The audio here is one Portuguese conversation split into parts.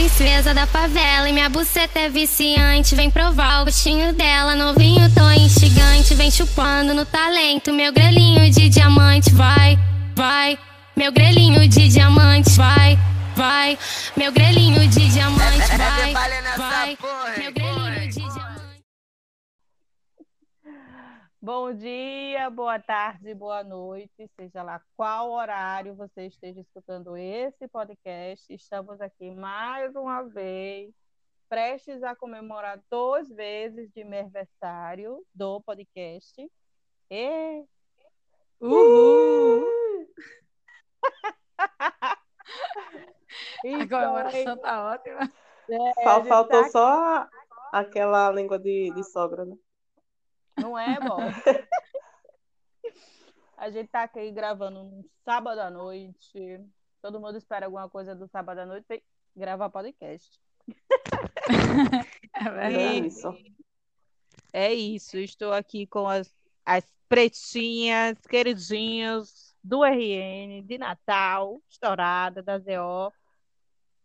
princesa da favela e minha buceta é viciante. Vem provar o gostinho dela, novinho tão instigante. Vem chupando no talento, meu grelhinho de diamante. Vai, vai, meu grelhinho de diamante. Vai, vai, meu grelhinho de diamante. Vai, vai, meu grelhinho de diamante. Bom dia, boa tarde, boa noite, seja lá qual horário você esteja escutando esse podcast. Estamos aqui mais uma vez, prestes a comemorar dois vezes de aniversário do podcast. E... Uhul! Então, A comemoração tá ótima. é, faltou tá só aquela língua de, de sogra, né? Não é bom. A gente tá aqui gravando um sábado à noite. Todo mundo espera alguma coisa do sábado à noite e gravar podcast. É É verdade. isso. É isso. Estou aqui com as, as pretinhas, queridinhas do RN, de Natal, estourada, da ZO.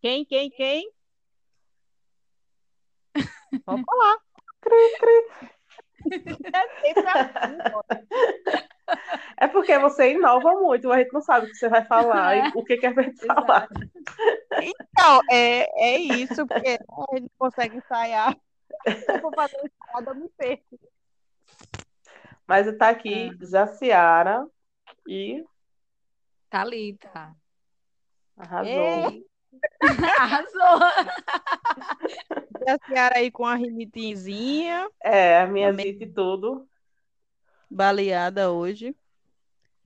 Quem, quem, quem? É sempre assim, pô. É porque você inova muito, a gente não sabe o que você vai falar e o que, que é pra gente falar. Então, é, é isso, porque a gente consegue ensaiar. Eu for fazer ensaiada, eu me perco. Mas tá aqui Jaciara e Thalita. arrasou. Ei, Arrasou! a Ciara aí com a rinitinzinha, É, a minha Também. zita e tudo. baleada hoje.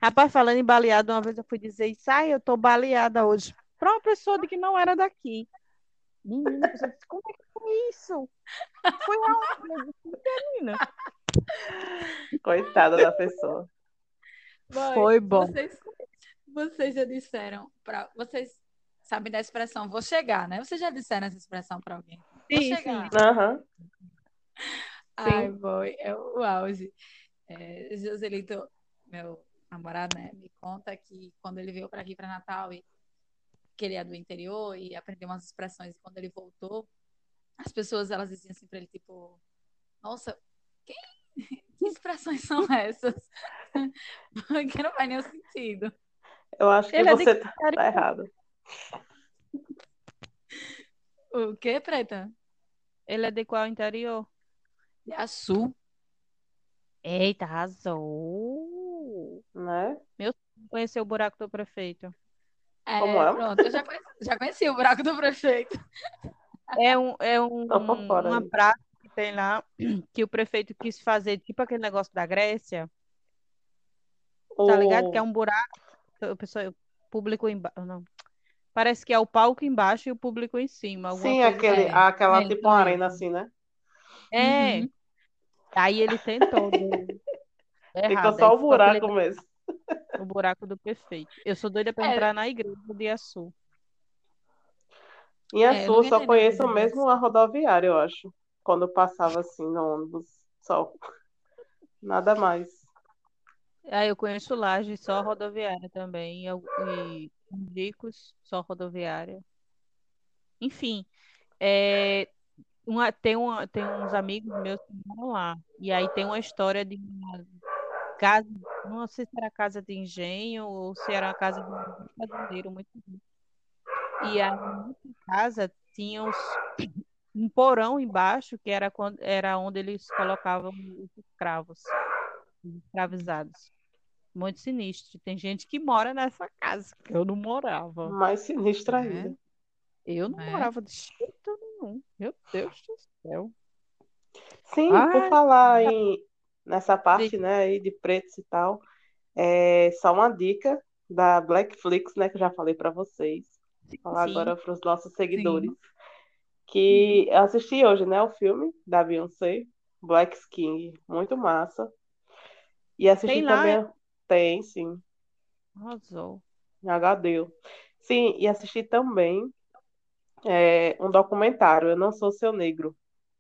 Rapaz, falando em baleada, uma vez eu fui dizer isso, ai, eu tô baleada hoje. Pra uma pessoa de que não era daqui. Menina, a pessoa disse, como é que foi isso? Foi aonde? Menina. Coitada da pessoa. Boy, Foi bom. Vocês, vocês já disseram para vocês sabem da expressão vou chegar, né? Vocês já disseram essa expressão para alguém? Vou Sim, chegar. Aham. Ai, boy, é o auge. É, Joselito, meu namorado, né, me conta que quando ele veio para aqui para Natal e que ele é do interior e aprendeu umas expressões e quando ele voltou, as pessoas elas diziam assim para ele tipo, nossa, quem, que expressões são essas? Porque não faz nenhum sentido. Eu acho que Ele é você tá, Catarina. tá errado. O quê, Preta? Ele é de qual interior? De Açu. Eita, arrasou. Né? Conheceu o buraco do prefeito. É, Como é? pronto, eu já conheci, já conheci o buraco do prefeito. É, um, é um, fora uma aí. praça que tem lá que o prefeito quis fazer, tipo aquele negócio da Grécia, tá ligado? Que é um buraco, o pessoal, público embaixo, não. Parece que é o palco embaixo e o público em cima, Sim, coisa aquele, É, aquela é tipo uma arena assim, né? É, Uhum. aí ele tentou, Fica errado, só aí o ficou buraco aquele- mesmo. o buraco do prefeito. Eu sou doida pra É. entrar na igreja de Açu. Em É, só conheço mesmo a rodoviária, eu acho. Quando eu passava assim no ônibus, só. Nada mais. Aí eu conheço Laje, só rodoviária também, e, e Ricos, só rodoviária. Enfim, é, uma, tem, uma, tem uns amigos meus que moram lá. E aí tem uma história de uma casa, não sei se era casa de engenho ou se era uma casa de um fazendeiro muito rico. E aí nessa casa tinha um porão embaixo, que era, quando, era onde eles colocavam os escravos, os escravizados. Muito sinistro. Tem gente que mora nessa casa. Eu não morava. Mais sinistra É. ainda. Eu não É. morava de jeito nenhum. Meu Deus do céu. Sim, Ai. por falar em, nessa parte, né, aí de pretos e tal, é só uma dica da Blackflix, né, que eu já falei pra vocês. Vou falar Sim. agora para os nossos seguidores. Que eu assisti hoje, né, o filme da Beyoncé, Black King, muito massa. E assisti Tem lá, também. Tem, sim. Arrasou. HD. Sim, e assisti também é, um documentário, Eu Não Sou Seu Negro.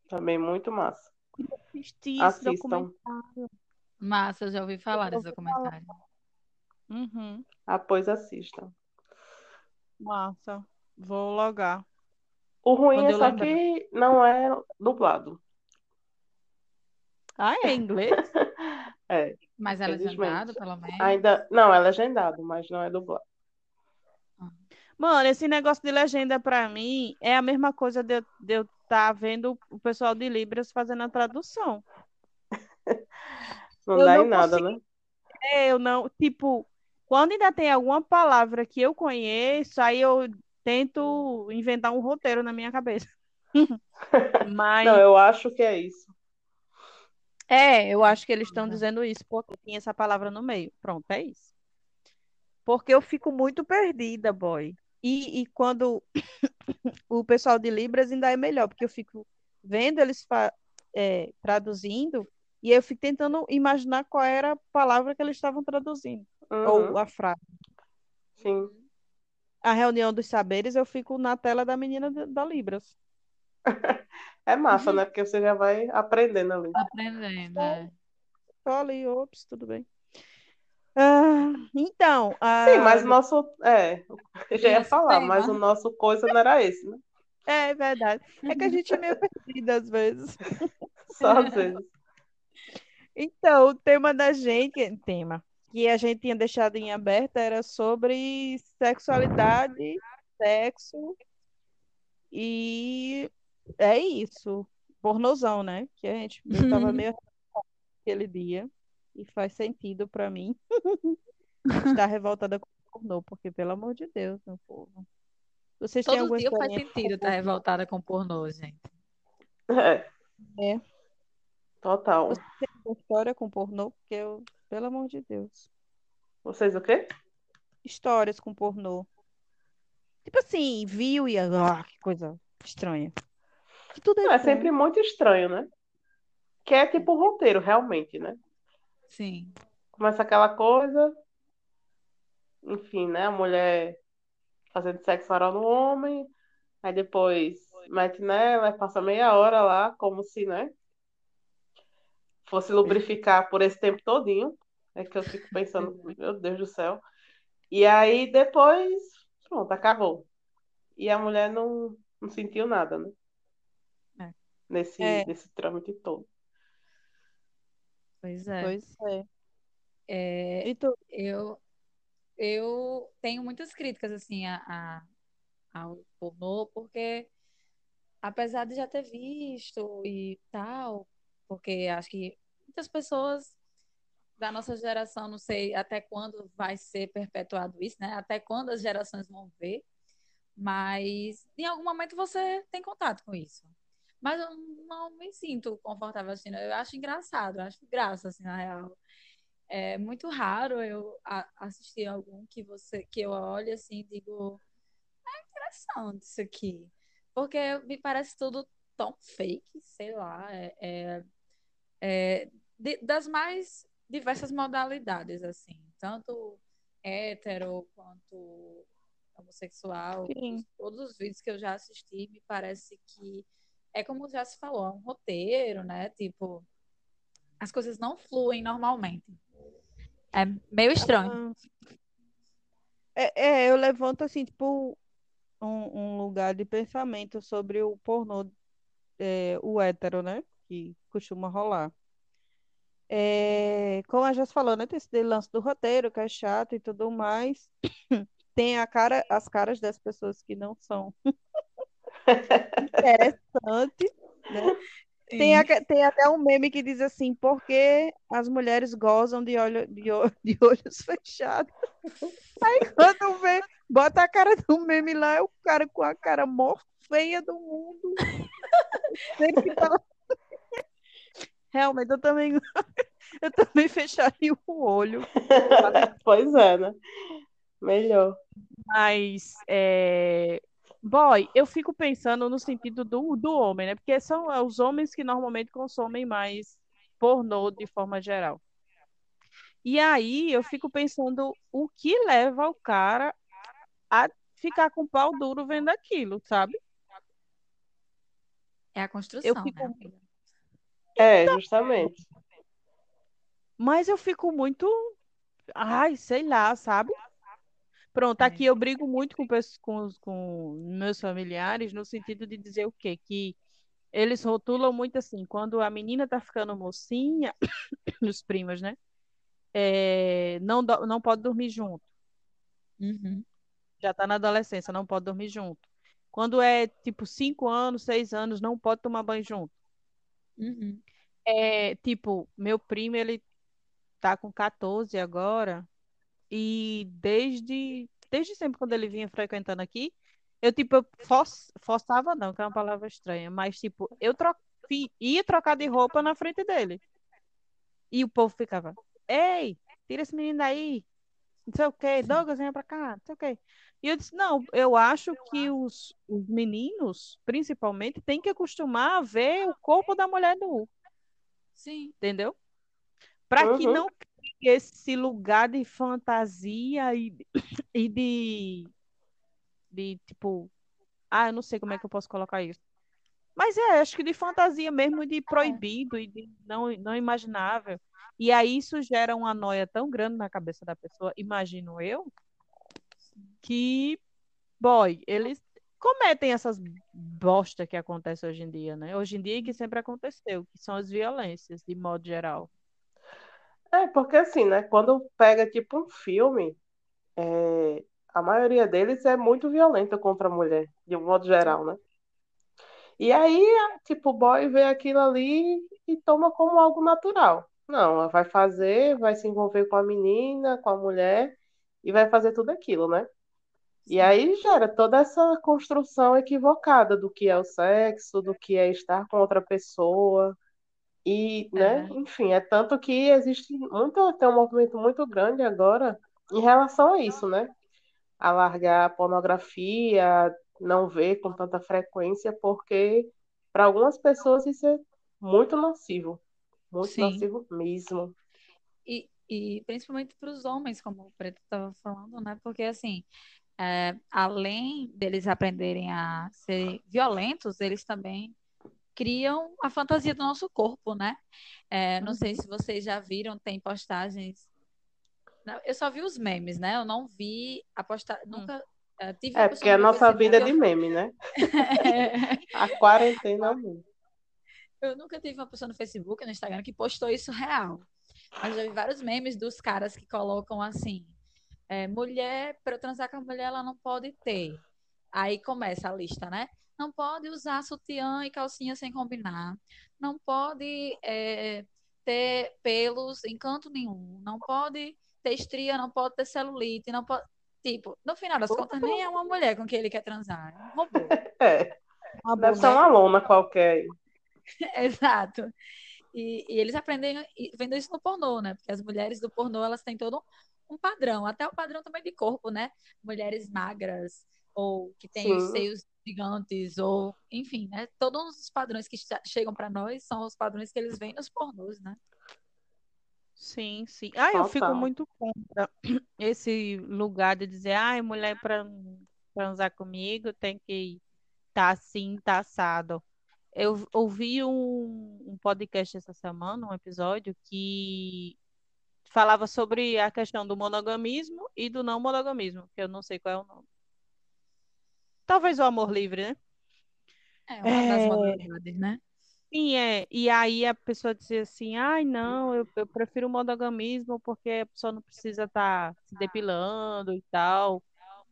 Também muito massa. Assisti esse Assistam. documentário. Massa, eu já ouvi falar Eu desse documentário. Uhum. Após assistam. Massa. Vou logar. O ruim Quando é eu só lembrar. que não é dublado. Ah, é em inglês? É, Mas é legendado, pelo menos. ainda. Não, é legendado, mas não é dublado. Mano, esse negócio de legenda pra mim é a mesma coisa de eu estar vendo o pessoal de Libras fazendo a tradução. Não Eu dá não em nada, consigo- né? É, Eu não, tipo, quando ainda tem alguma palavra que eu conheço, aí eu tento inventar um roteiro na minha cabeça. Mas Não, eu acho que é isso. É, eu acho que eles estão dizendo isso porque tinha essa palavra no meio. Pronto, é isso. Porque eu fico muito perdida, boy. E, e quando o pessoal de Libras ainda é melhor, porque eu fico vendo eles é, traduzindo e eu fico tentando imaginar qual era a palavra que eles estavam traduzindo, ou Uhum, a frase. sim. A reunião dos saberes, eu fico na tela da menina da Libras. É massa, né? Porque você já vai aprendendo ali. Aprendendo, é. Só ali, ops, tudo bem. Ah, então, Sim, ah, mas o nosso. É, eu já ia falar, mas o nosso coisa não era esse, né? é verdade. É que a gente é meio perdida às vezes. Só às vezes. Então, o tema da gente, tema que a gente tinha deixado em aberto era sobre sexualidade, sexo e é isso. Pornozão, né? Que a gente, eu tava meio aquele dia e faz sentido pra mim estar revoltada com o pornô, porque pelo amor de Deus, meu povo. Vocês têm Todo alguma dia faz sentido com estar revoltada com pornô, gente. É. É. Total. Você tem alguma história com pornô? Porque eu, pelo amor de Deus. Vocês o quê? Histórias com pornô. Tipo assim, viu e ah, que coisa estranha. Tudo é é sempre muito estranho, né? Que é tipo roteiro, realmente, né? Sim. Começa aquela coisa, enfim, né? A mulher fazendo sexo oral no homem, aí depois mete nela, passa meia hora lá, como se, né? Fosse lubrificar por esse tempo todinho. É que eu fico pensando, meu Deus do céu. E aí depois, pronto, acabou. E a mulher não, não sentiu nada, né? Nesse, É. nesse trâmite todo. Pois é. Pois é. É, E tu? eu, eu tenho muitas críticas assim a, a- ao pornô, porque apesar de já ter visto e tal, porque acho que muitas pessoas da nossa geração, não sei até quando vai ser perpetuado isso, né? Até quando as gerações vão ver, mas em algum momento você tem contato com isso. Mas eu não me sinto confortável assim, eu acho engraçado, eu acho graça assim na real. É muito raro eu assistir algum que você que eu olhe assim e digo, é interessante isso aqui. Porque me parece tudo tão fake, sei lá, é, é- é de- das mais diversas modalidades, assim, tanto hétero quanto homossexual, Sim. todos os vídeos que eu já assisti, me parece que é como já se falou, é um roteiro, né? Tipo, as coisas não fluem normalmente. É meio estranho. Ah. É, é, eu levanto assim, tipo, um, um lugar de pensamento sobre o pornô, é, o hétero, né? Que costuma rolar. É, como a Jess falou, né? Tem esse lance do roteiro, que é chato e tudo mais. Tem a cara, as caras das pessoas que não são interessantes, né? Tem, aque- tem até um meme que diz assim, por que as mulheres gozam de, olho, de, de olhos fechados? Aí quando vê, bota a cara do meme lá, é o cara com a cara mó feia do mundo. Tá- Realmente, eu também, eu também fecharia o olho. Pois é, né? Melhor. Mas, é... boy, eu fico pensando no sentido do, do homem, né? Porque são é, os homens que normalmente consomem mais pornô de forma geral. E aí eu fico pensando o que leva o cara a ficar com o pau duro vendo aquilo, sabe? É a construção, Eu né, fico- amiga? É, justamente. Mas eu fico muito, ai, sei lá, sabe? Pronto, aqui eu brigo muito com, com, com meus familiares no sentido de dizer o quê? Que eles rotulam muito assim, quando a menina tá ficando mocinha, os primos, né? É, não, não pode dormir junto. Uhum. Já tá na adolescência, não pode dormir junto. Quando é tipo 5 anos, 6 anos, não pode tomar banho junto. Uhum. É, tipo, meu primo, ele tá com 14 agora, e desde, desde sempre, quando ele vinha frequentando aqui, eu, tipo, eu forçava não, que é uma palavra estranha, mas, tipo, eu tro ia trocar de roupa na frente dele. E o povo ficava, ei, tira esse menino daí, não sei o quê, Douglas, vem pra cá, não sei o quê. E eu disse, não, eu acho que os, os meninos, principalmente, têm que acostumar a ver o corpo da mulher nu. Sim. Entendeu? Para Uhum. que não esse lugar de fantasia e, e de, de, tipo, ah, eu não sei como é que eu posso colocar isso. Mas é, acho que de fantasia mesmo, de proibido e de não, não imaginável. E aí isso gera uma noia tão grande na cabeça da pessoa, imagino eu, que, boy, eles cometem essas bosta que acontece hoje em dia, né? Hoje em dia que sempre aconteceu, que são as violências, de modo geral. É, porque assim, né? Quando pega tipo um filme, é, a maioria deles é muito violenta contra a mulher, de um modo geral, né? E aí, tipo, o boy vê aquilo ali e toma como algo natural. Não, ela vai fazer, vai se envolver com a menina, com a mulher e vai fazer tudo aquilo, né? E aí gera toda essa construção equivocada do que é o sexo, do que é estar com outra pessoa. E, né, É. enfim, é tanto que existe muito, tem um movimento muito grande agora em relação a isso, né? A largar a pornografia, não ver com tanta frequência, porque para algumas pessoas isso é muito nocivo. Muito Sim. nocivo mesmo. E, e principalmente para os homens, como o Preto estava falando, né? Porque, assim, é, além deles aprenderem a ser violentos, eles também criam a fantasia do nosso corpo, né? É, não sei se vocês já viram, tem postagens. Não, Eu só vi os memes, né? Eu não vi a postagem. Nunca é, É, porque a no meu nossa vida é de meme, né? A quarentena é. Eu nunca tive uma pessoa no Facebook, no Instagram, que postou isso real. Mas já vi vários memes dos caras que colocam assim: é, mulher, para eu transar com a mulher, ela não pode ter. Aí começa a lista, né? Não pode usar sutiã e calcinha sem combinar. Não pode é, ter pelos em canto nenhum. Não pode ter estria, não pode ter celulite. Não pode. Tipo, no final das contas, nem é uma mulher com quem ele quer transar. É um robô. É, Uma deve ser uma lona qualquer. Exato. E, e eles aprendem e vendo isso no pornô, né? Porque as mulheres do pornô, elas têm todo um padrão, até o padrão também de corpo, né? Mulheres magras, ou que têm os Sim. seios gigantes, ou enfim, né? Todos os padrões que che- chegam para nós são os padrões que eles veem nos pornôs, né? Sim, sim. Ah, eu fico muito contra esse lugar de dizer, ai, mulher para transar comigo tem que estar assim, tá assado. Eu ouvi um, um podcast essa semana, um episódio, que falava sobre a questão do monogamismo e do não monogamismo, que eu não sei qual é o nome. Talvez o amor livre, né? É uma das É. modalidades, né? Sim, é. E aí a pessoa dizia assim, ai, não, eu, eu prefiro o monogamismo porque a pessoa não precisa estar se depilando e tal,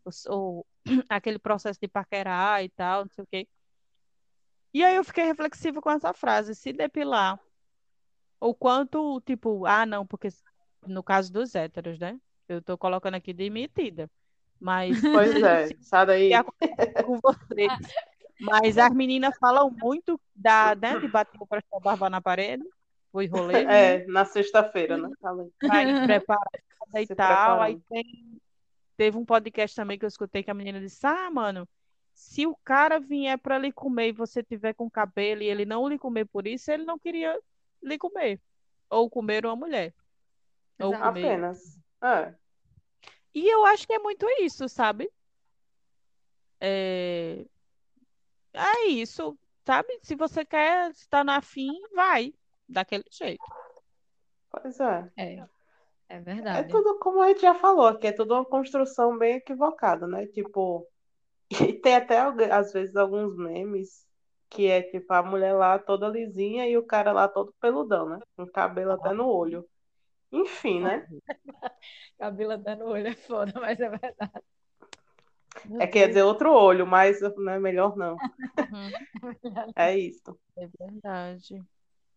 ou, ou aquele processo de paquerar e tal, não sei o quê. E aí eu fiquei reflexiva com essa frase, se depilar. O quanto, tipo, ah, não, porque no caso dos héteros, né? Eu tô colocando aqui de metida. Mas Pois é, sai daí. que acontece com vocês. Mas as meninas falam muito da, né, de bater o pastel barba na parede, o rolê, né? É, na sexta-feira, né? Ir preparada e Se tal. Aí preparando. tem, teve um podcast também que eu escutei que a menina disse: Ah, mano, se o cara vier pra lhe comer e você tiver com cabelo e ele não lhe comer por isso, ele não queria lhe comer. Ou comer uma mulher. Ou comer. Apenas. É. E eu acho que é muito isso, sabe? É, é isso, sabe? Se você quer estar na fim, vai daquele jeito. Pois é. É. É verdade. É tudo como a gente já falou, que é tudo uma construção bem equivocada, né? Tipo, e tem até às vezes alguns memes que é tipo a mulher lá toda lisinha e o cara lá todo peludão, né? Com cabelo até no olho. Enfim, né? até no olho é foda, mas é verdade. é quer dizer outro olho, mas não é melhor não. Uhum. é isso. É verdade.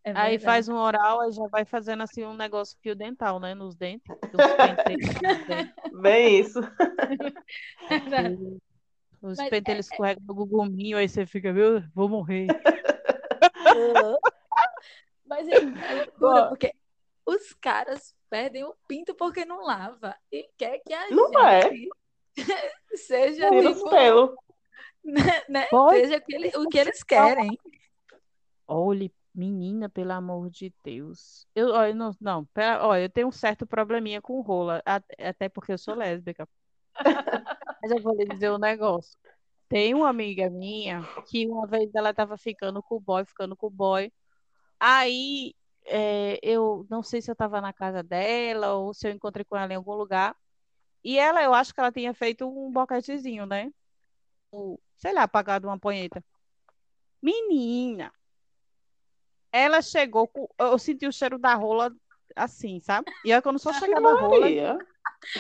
É aí faz um oral e já vai fazendo assim um negócio fio dental, né? Nos dentes. Bem isso. Os Mas pentelhos é... escorregam no guguminho, aí você fica, meu, vou morrer. Mas é, é loucura, porque os caras perdem o pinto porque não lava. E quer que a não gente é. seja Tira tipo, pelo. Né, né? Seja o que, ele, o que eles querem. Olhe, Menina, pelo amor de Deus. Eu, eu não, não, pera, ó, eu tenho um certo probleminha com rola, até porque eu sou lésbica. Mas eu vou lhe dizer um negócio. Tem uma amiga minha que uma vez ela tava ficando com o boy, ficando com o boy. Aí é, eu não sei se eu tava na casa dela ou se eu encontrei com ela em algum lugar. E ela, eu acho que ela tinha feito um boquetezinho, né? sei lá, apagado uma punheta. Menina, ela chegou com. Eu senti o cheiro da rola assim, sabe? E aí, quando só chegava a rola.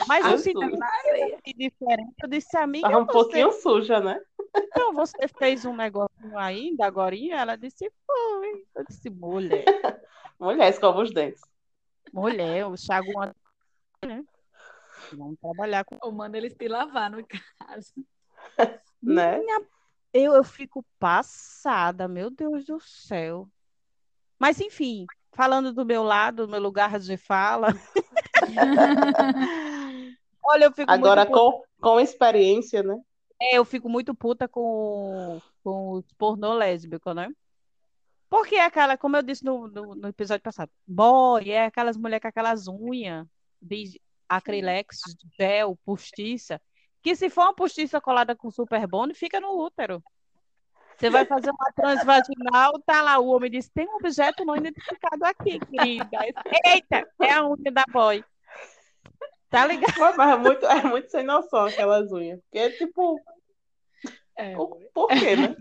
Mas eu senti diferente. Eu disse, amiga. Tava um você... pouquinho suja, né? Então, você fez um negocinho ainda, agora? Ela disse, foi. Eu disse, mulher. mulher, escova os dentes. Mulher, o Thiago né? Vamos trabalhar com. O mano, eles se lavar no caso. né? Minha... Eu, eu fico passada, meu Deus do céu. Mas, enfim, falando do meu lado, do meu lugar de fala. Olha, eu fico Agora com, com experiência, né? É, eu fico muito puta com, com o pornô lésbico, né? Porque é aquela, como eu disse no, no, no episódio passado, boy, é aquelas mulheres com aquelas unhas de acrilex, gel, postiça, que se for uma postiça colada com super bone, fica no útero. Você vai fazer uma transvaginal, tá lá, o homem diz, tem um objeto não identificado aqui, querida. Eita, é a unha da boy. Tá ligado? Mas é muito, é muito sem noção aquelas unhas. Porque, tipo. É, por, por quê, né?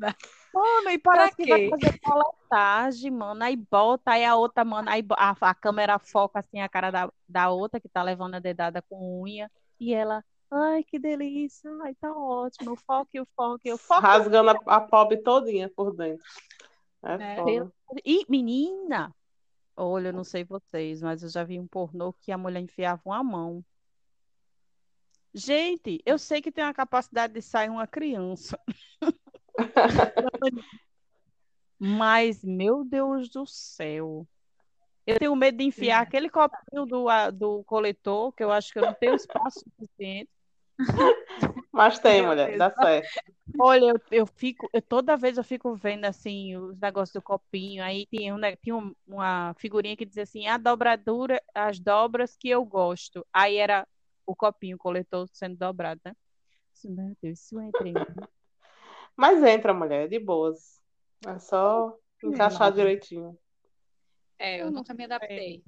Mano, e parece que vai fazer coletagem, mano. Aí bota, aí a outra, mano, aí a, a câmera foca assim a cara da, da outra que tá levando a dedada com unha. E ela, Ai, que delícia. Ai, tá ótimo. Foco, o foco. Rasgando a, a pobre todinha por dentro. É, é. E, menina, olha, eu não sei vocês, mas eu já vi um pornô que a mulher enfiava uma mão. Gente, eu sei que tem a capacidade de sair uma criança. mas, meu Deus do céu. Eu tenho medo de enfiar aquele copinho do, do coletor, que eu acho que eu não tenho espaço suficiente. Mas tem, mulher, dá certo. Olha, eu, eu fico, eu, toda vez eu fico vendo assim os negócios do copinho. Aí tinha, um, tinha uma figurinha que dizia assim: a dobradura, as dobras que eu gosto. Aí era o copinho o coletor sendo dobrado, né? Meu Deus, isso entra em Mas entra, mulher, de boas. É só encaixar direitinho. É, eu, nunca me adaptei.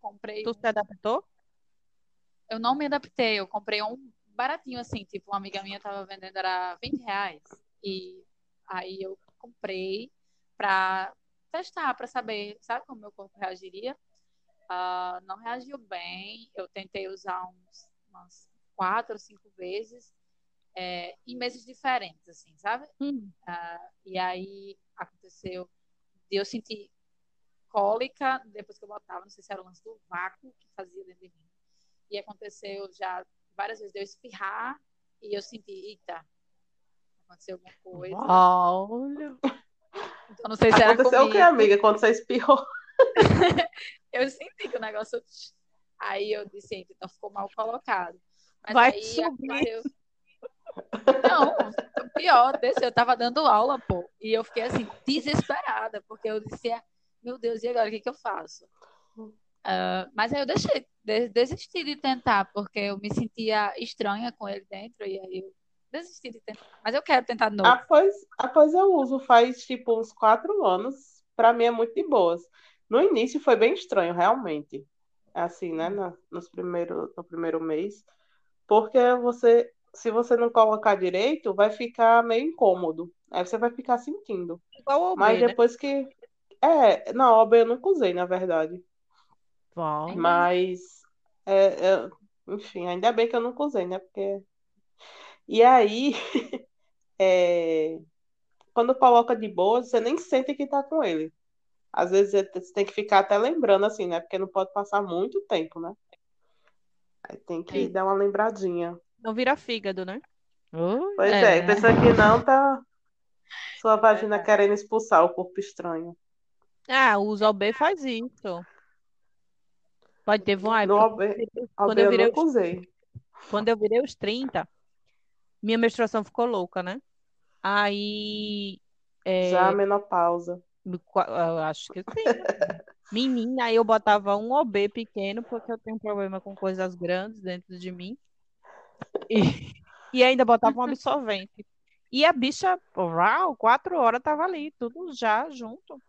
Comprei. Tu se adaptou? Eu não me adaptei, eu comprei um baratinho assim, tipo, uma amiga minha tava vendendo, era 20 reais. E aí eu comprei pra testar, pra saber, sabe como meu corpo reagiria. Uh, não reagiu bem, eu tentei usar uns, umas quatro ou cinco vezes, é, em meses diferentes, assim, sabe? Hum. Uh, e aí aconteceu de eu sentir cólica depois que eu botava, não sei se era o lance do vácuo que fazia dentro de mim. E aconteceu já várias vezes de eu espirrar e eu senti, eita, aconteceu alguma coisa. Olha. Então não sei se era Aconteceu comigo. o que, amiga, quando você espirrou? eu senti que o negócio. Aí eu disse, então ficou mal colocado. Mas Vai aí subir. Eu... Não, pior, desse, eu tava dando aula, pô. E eu fiquei assim, desesperada, porque eu disse, meu Deus, e agora o que, que eu faço? Uh, mas aí eu deixei, desisti de tentar, porque eu me sentia estranha com ele dentro, e aí eu desisti de tentar. Mas eu quero tentar de novo. Após, após eu uso faz tipo uns quatro anos, para mim é muito de boas. No início foi bem estranho, realmente. assim, né, no, nos primeiro, no primeiro mês, porque você, se você não colocar direito, vai ficar meio incômodo. Aí você vai ficar sentindo. Igual OB, Mas né? depois que. É, não, OB eu nunca usei, na verdade. Vai. Mas, é, é, enfim, ainda bem que eu nunca usei, né? Porque. E aí, é, quando coloca de boa, você nem sente que tá com ele. Às vezes você tem que ficar até lembrando, assim, né? Porque não pode passar muito tempo, né? Aí tem que É. dar uma lembradinha. Não vira fígado, né? Pois É, é, né? pensa que não, tá sua vagina querendo expulsar o corpo estranho. Ah, o OB faz isso. Pode ter uma No época. OB, Quando OB eu virei os, usei. quando eu virei os 30, minha menstruação ficou louca, né? Aí, Já a é, menopausa. me qua- eu acho que sim. Menina, aí eu botava um OB pequeno, porque eu tenho problema com coisas grandes dentro de mim. E, e ainda botava um absorvente. E a bicha, uau, quatro horas tava ali, tudo já junto.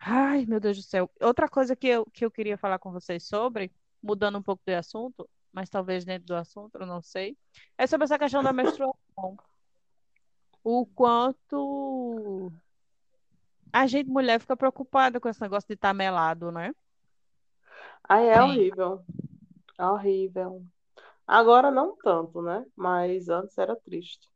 Ai, meu Deus do céu. Outra coisa que eu, que eu queria falar com vocês sobre, mudando um pouco de assunto, mas talvez dentro do assunto, eu não sei, é sobre essa questão da menstruação. O quanto a gente, mulher, fica preocupada com esse negócio de estar melado, né? Aí é Sim. horrível. É horrível. Agora não tanto, né? Mas antes era triste.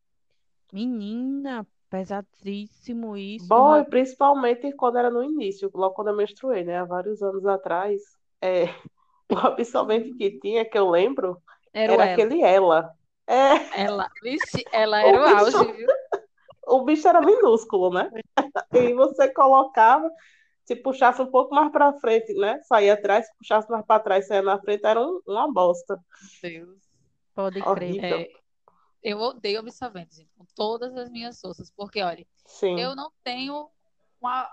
Menina, pesadíssimo isso. Bom, e principalmente quando era no início, logo quando eu menstruei, né? Há vários anos atrás, é, o absorvente que tinha, que eu lembro, Era era ela. aquele ela. É, Ela, vixe, ela era o O bicho- auge, viu? o bicho era minúsculo, né? E você colocava, se puxasse um pouco mais pra frente, né? Saía atrás, se puxasse mais pra trás, saía na frente, era um- uma bosta. Deus. Pode crer. É, eu odeio absorvente, gente, com todas as minhas forças, porque, olha, Sim. eu não tenho uma.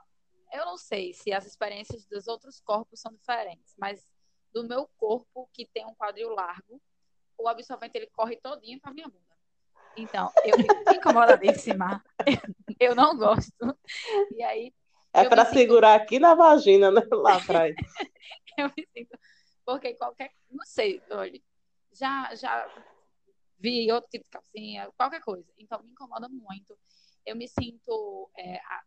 Eu não sei se as experiências dos outros corpos são diferentes, mas do meu corpo, que tem um quadril largo, o absorvente ele corre todinho pra minha bunda. Então, eu fico incomodadíssima. Eu não gosto. E aí, É sinto- segurar aqui na vagina, né? Lá atrás. eu me sinto. Porque qualquer. Não sei, olha. Já, já vi outro tipo de calcinha, qualquer coisa. Então, me incomoda muito. Eu me sinto. é, a-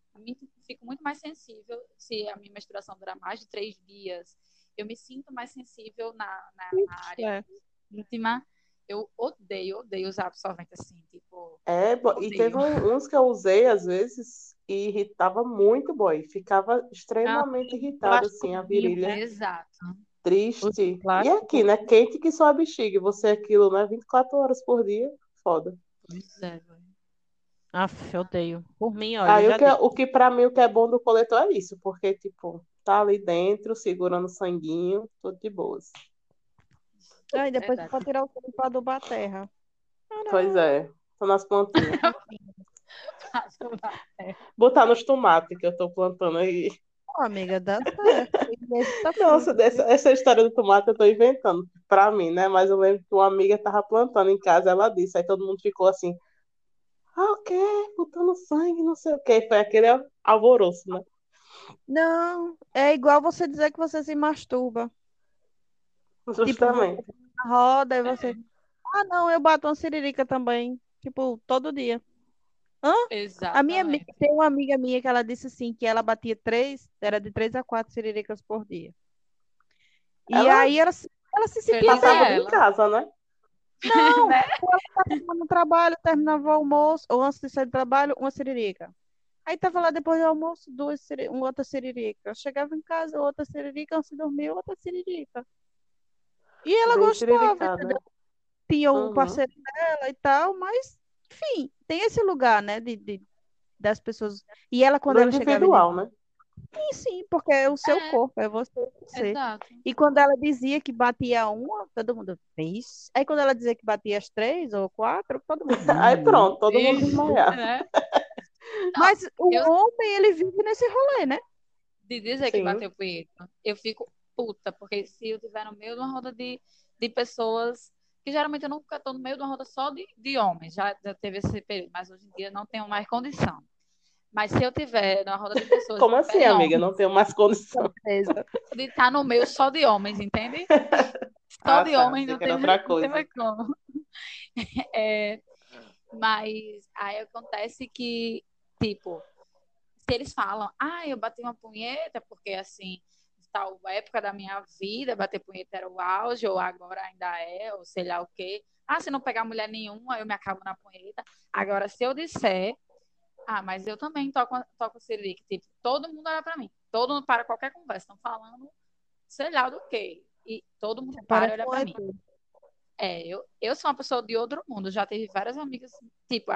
fico muito mais sensível se a minha menstruação durar mais de três dias. Eu me sinto mais sensível na, na, na área É. íntima. Eu odeio, odeio usar absorvente assim, tipo. É, e teve uns que eu usei às vezes e irritava muito, boy. Ficava extremamente irritado, assim, a virilha. Exato. Triste. E plástico. aqui, né? Quente que só a bexiga. Você aquilo, né? 24 horas por dia. Foda. Pois é, velho. Aff, eu odeio. Por mim, olha, Aí o que, é, dei. o que pra mim o que é bom do coletor é isso, porque, tipo, tá ali dentro, segurando o sanguinho, tudo de boas. Aí depois você pode tirar o tempo pra adubar a terra. Pois é. Nas plantinhas. Botar nos tomates que eu tô plantando aí. Amiga, dá certo. Nossa, dessa, essa história do tomate eu tô inventando pra mim, né? Mas eu lembro que uma amiga tava plantando em casa, ela disse, aí todo mundo ficou assim, ah, o quê? Botando sangue, não sei o quê. Foi aquele alvoroço, né? Não, é igual você dizer que você se masturba. Justamente. Na roda e você. Ah, não, eu bato uma siririca também. Tipo, todo dia. A minha amiga, Exatamente. tem uma amiga minha que ela disse assim, que ela batia três, era de três a quatro siriricas por dia. E Ela- aí ela, se- ela se sentia bem. em ela. casa, né? Não, Né? tava no trabalho, terminava o almoço, ou antes de sair do trabalho, uma siririca. Aí tava lá depois do almoço, duas, siri- uma outra siririca. Chegava em casa, outra siririca, antes de dormir, outra siririca. E ela Bem gostava, entendeu? Tinha o Uhum. parceiro dela e tal, mas, enfim, tem esse lugar, né, de, de- das pessoas. E ela, quando Do ela chegava individual, né? dizia, sim, porque é o seu É. corpo, é você, você. Exato. E quando ela dizia que batia uma, todo mundo, fez. Aí quando ela dizia que batia as três ou quatro, todo mundo. Aí pronto, todo mundo Isso, desmaiado. né? Mas o eu- homem, ele vive nesse rolê, né? de dizer que Sim. bateu punheta, eu fico puta, porque se eu estiver no meio de uma roda de, de pessoas, que geralmente eu nunca estou no meio de uma roda só de, de homens, já, já teve esse período, mas hoje em dia não tenho mais condição. Mas se eu tiver numa roda de pessoas. Como assim, amiga? Não tenho mais condição. De estar no meio só de homens, entende? Só Ah, de tá. homens não tem, outra não coisa. tem como. É, mas aí acontece que, tipo, se eles falam, ah, eu bati uma punheta porque assim, tal época da minha vida, bater punheta era o auge, ou agora ainda é, ou sei lá o quê. Ah, se não pegar mulher nenhuma, eu me acabo na punheta. Agora, se eu disser, ah, mas eu também toco, toco siririca, tipo, todo mundo olha pra mim, todo mundo para qualquer conversa, estão falando, sei lá do quê. E todo mundo para e olha pra mim. É, eu, eu sou uma pessoa de outro mundo. Já teve várias amigas, tipo,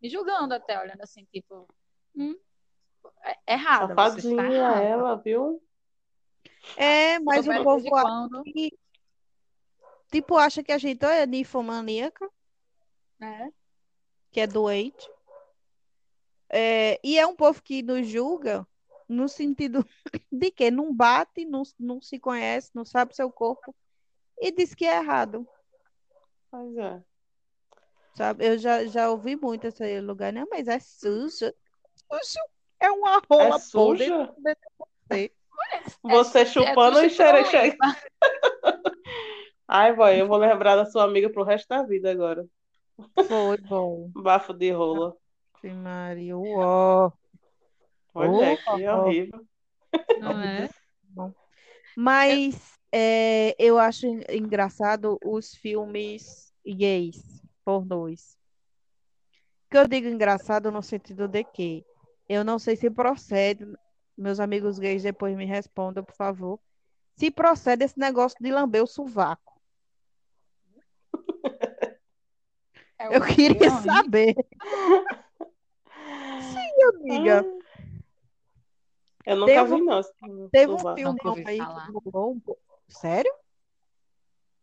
me julgando até, olhando assim, tipo, hum, é errado. você está Safadinha errado. ela, viu? É, mas o povo aqui, tipo, acha que a gente é ninfomaníaca, né? que é doente. É, e é um povo que nos julga no sentido de que não bate, não, não se conhece, não sabe seu corpo e diz que é errado, Pois é. sabe? Eu já, já ouvi muito esse lugar, não, mas é sujo. Sujo é uma rola É podre suja? de você. Você chupando é e xerexe. Ai, boy, eu vou lembrar da sua amiga pro resto da vida agora. Foi bom. Bafo de rola. Ave Maria, uó. Olha, é, que Oh. horrível. Não é? Mas é, eu acho en- engraçado os filmes gays, pornôs. Que eu digo engraçado no sentido de que eu não sei se procede, meus amigos gays depois me respondam, por favor, se procede esse negócio de lamber o sovaco. É Eu queria saber. Sim, amiga. Eu nunca Teve vi, não. Teve um filme aí falar. que rolou. Sério?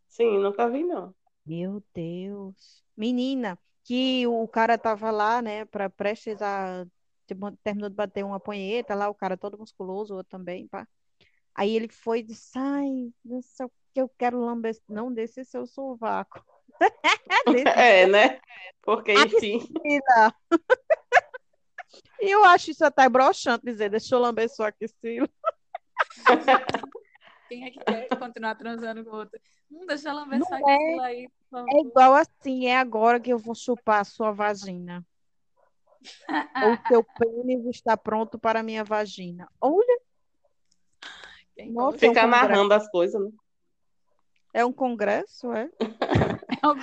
Sim, nunca vi, não. Meu Deus. Menina, que o cara tava lá, né, para prestes a terminou de bater uma punheta lá, o cara todo musculoso, o outro também, pá. Aí ele foi e disse, ai, não sei o que eu quero lamber, não desse seu sovaco. Desse É, né? Porque, enfim. E eu acho isso até broxante dizer, deixa eu lamber sua axila. Quem é que quer continuar transando com o outro? Hum, deixa ver Não essa é. axila aí, É igual assim, é agora que eu vou chupar a sua vagina. O seu pênis está pronto para a minha vagina. Olha, Nossa, gosta? é um narrando as coisas, né? É um congresso, é? É um,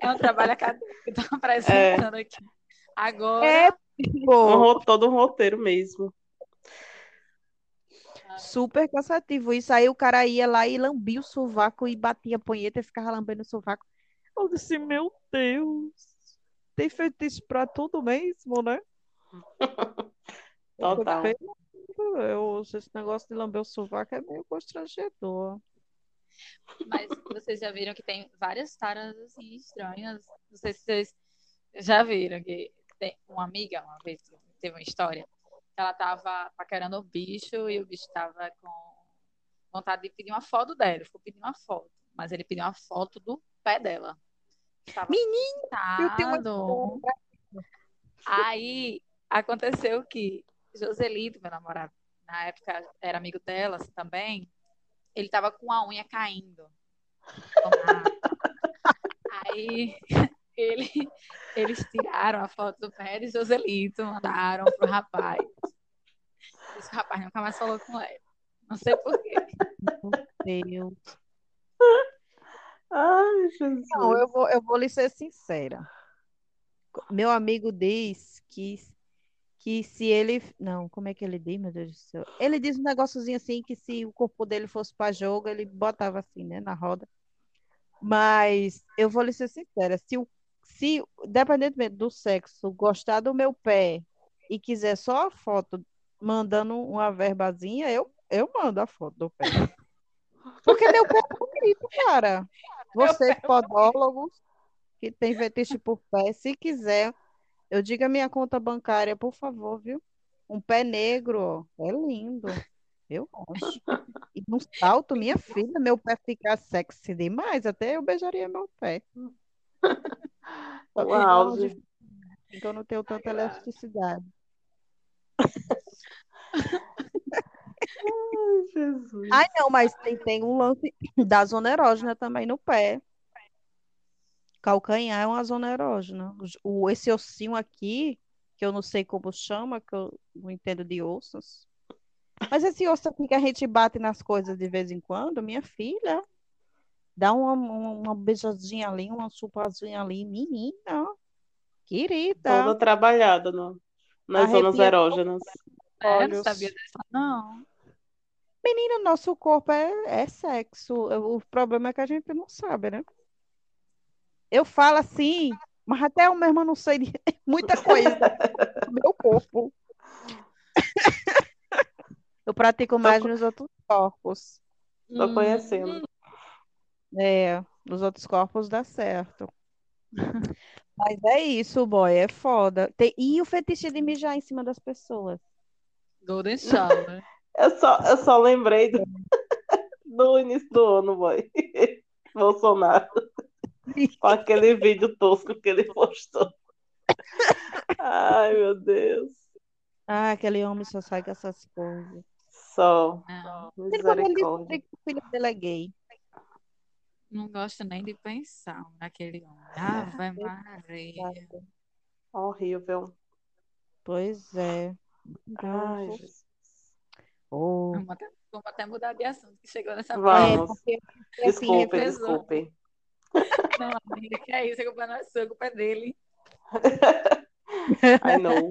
é um trabalho acadêmico que estou apresentando aqui. Agora, É, pô, todo um roteiro mesmo. super cansativo isso. Aí o cara ia lá e lambia o sovaco e batia a punheta e ficava lambendo o sovaco. Eu disse, meu Deus, tem feito isso pra tudo mesmo, né? Total. Eu, esse negócio de lamber o sovaco é meio constrangedor. mas vocês já viram que tem várias taras assim estranhas. Não sei se vocês já viram que tem uma amiga uma vez que teve uma história. que Ela tava paquerando o bicho e o bicho tava com vontade de pedir uma foto dela. Ele ficou pedindo uma foto, mas ele pediu uma foto do pé dela. Tava Menino, eu tenho uma. Aí aconteceu que Joselito, meu namorado, na época era amigo dela assim, também, ele tava com a unha caindo. Aí ele, eles tiraram a foto do pé de Joselito, mandaram pro rapaz. Esse rapaz nunca mais falou com ela. Não sei por quê. Deus. Ai, Jesus. Não, eu vou, eu vou lhe ser sincera. Meu amigo diz que, que se ele. Não, como é que ele diz, meu Deus do céu? Ele diz um negóciozinho assim que se o corpo dele fosse para jogo, ele botava assim, né, na roda. Mas eu vou lhe ser sincera, se, o, se, independentemente do sexo, gostar do meu pé e quiser só a foto mandando uma verbazinha, eu, eu mando a foto do pé. Porque meu pé é bonito, cara. Vocês, podólogos, que tem fetiche por pé, se quiser, eu digo a minha conta bancária, por favor, viu? Um pé negro, ó, é lindo. Eu gosto. E um salto, minha filha, meu pé fica sexy demais, até eu beijaria meu pé. Só que O não, auge. de- que eu não tenho tanta elasticidade. Ai, Jesus. Ai, não, mas tem, tem um lance da zona erógena também no pé. Calcanhar é uma zona erógena. O, esse ossinho aqui, que eu não sei como chama, que eu não entendo de ossos. Mas esse osso aqui que a gente bate nas coisas de vez em quando, minha filha, dá uma, uma, uma beijadinha ali, uma chupadinha ali, menina, querida. Toda trabalhada no, nas zonas Arrepia erógenas. É, não sabia dessa, não. Menina, nosso corpo é, é sexo. O problema é que a gente não sabe, né? Eu falo assim, mas até eu mesma não sei de muita coisa do meu corpo. Eu pratico mais nos outros corpos. Tô conhecendo. É, nos outros corpos dá certo. Mas é isso, boy, é foda. Tem- E o fetiche de mijar em cima das pessoas? Golden Shower. Eu só, eu só lembrei do, do início do ano, boy. Bolsonaro. Com aquele vídeo tosco que ele postou. Ai, meu Deus. Ah, aquele homem só sai com essas coisas. Só. Não, Ele ele o filho dele é gay. não gosto nem de pensar naquele homem. Ave Maria. Horrível. Pois é. Ai. Jesus. Oh. Vamos até, vamos até mudar de assunto, que chegou nessa Vamos. É, porque assim, Desculpe, desculpe. parte. Não, amiga, que é isso? A culpa não é sua, a culpa é dele. I know.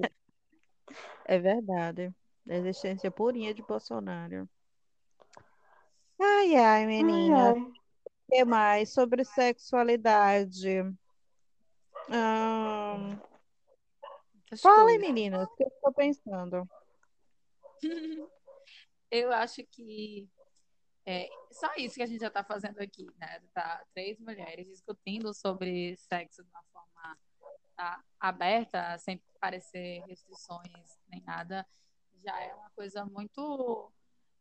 é verdade. A existência purinha de Bolsonaro. Ai, ai, Ai, menina. ai. O que mais sobre sexualidade? Outras falem, coisas. meninas, o que eu estou pensando? Eu acho que é só isso que a gente já está fazendo aqui, né? Tá três mulheres discutindo sobre sexo de uma forma tá, aberta, sem parecer restrições nem nada, já é uma coisa muito.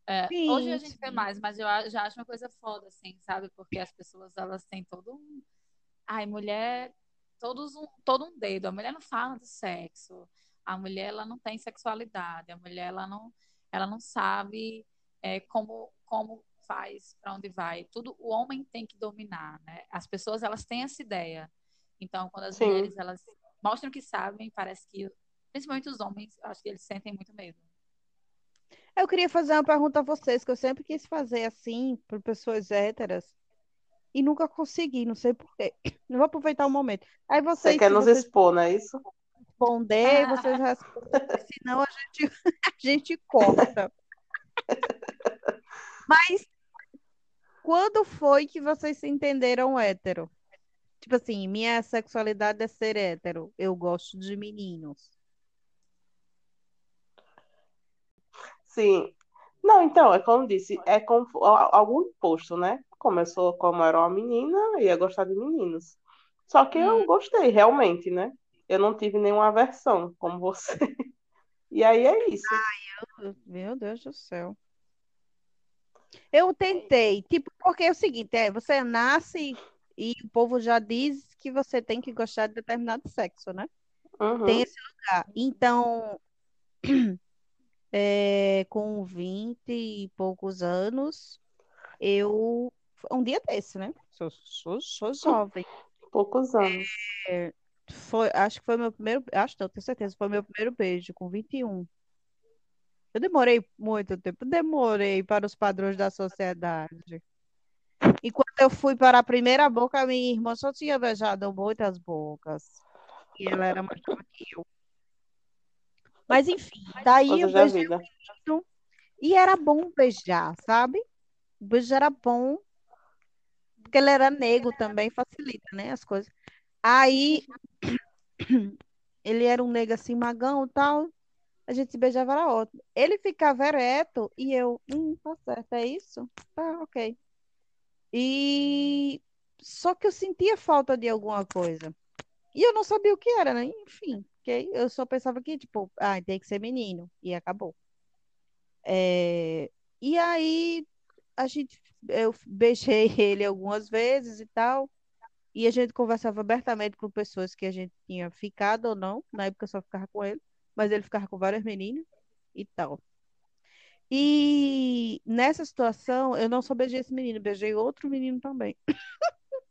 é, Sim, hoje a gente vê sim. mais, mas eu já acho uma coisa foda, assim, sabe? Porque as pessoas elas têm todo um. Ai, mulher, todos um, todo um dedo. A mulher não fala de sexo. A mulher ela não tem sexualidade. A mulher ela não, ela não sabe é, como como faz, para onde vai. Tudo o homem tem que dominar, né? As pessoas elas têm essa ideia. Então, quando as Sim. mulheres elas mostram que sabem, parece que principalmente os homens, acho que eles sentem muito medo. Eu queria fazer uma pergunta a vocês, que eu sempre quis fazer assim, para pessoas héteras, e nunca consegui, não sei por quê. Não vou aproveitar o momento. Aí Você vocês, quer se nos vocês expor, não é isso? responder, vocês respondem, senão a gente, a gente corta. Mas quando foi que vocês se entenderam hétero? Tipo assim, minha sexualidade é ser hétero. Eu gosto de meninos. Sim. Não, então, é como disse, é como a- algum imposto, né? Começou como era uma menina, ia gostar de meninos. Só que eu gostei, realmente, né? Eu não tive nenhuma aversão, como você. E aí é isso. Meu Deus do céu. Eu tentei, tipo, porque é o seguinte, é, você nasce e o povo já diz que você tem que gostar de determinado sexo, né? Uhum. Tem esse lugar. Então, é, com 20 e poucos anos, eu. Um dia desse, né? Sou, sou, sou jovem. Poucos anos. Foi, acho que foi meu primeiro. Acho não, tenho certeza. Foi meu primeiro beijo, com 21. Eu demorei muito tempo. Demorei para os padrões da sociedade. E quando eu fui para a primeira boca, minha irmã só tinha beijado muitas bocas. E ela era mais nova que eu. Mas enfim, daí eu beijei vida. E era bom beijar, sabe? O beijo era bom, porque ele era negro também, facilita, né, as coisas. Aí, ele era um negro assim, magão e tal, a gente se beijava, era ótimo. Ele ficava ereto e eu, hum, tá certo, é isso? Tá, ok. E só que eu sentia falta de alguma coisa. E eu não sabia o que era, né? Enfim, ok? Eu só pensava que, tipo, ah, tem que ser menino, e acabou. É, E aí a gente, eu beijei ele algumas vezes e tal, e a gente conversava abertamente com pessoas que a gente tinha ficado ou não, na época eu só ficava com ele. mas ele ficava com várias meninas e tal. E nessa situação, eu não só beijei esse menino, beijei outro menino também. Hum.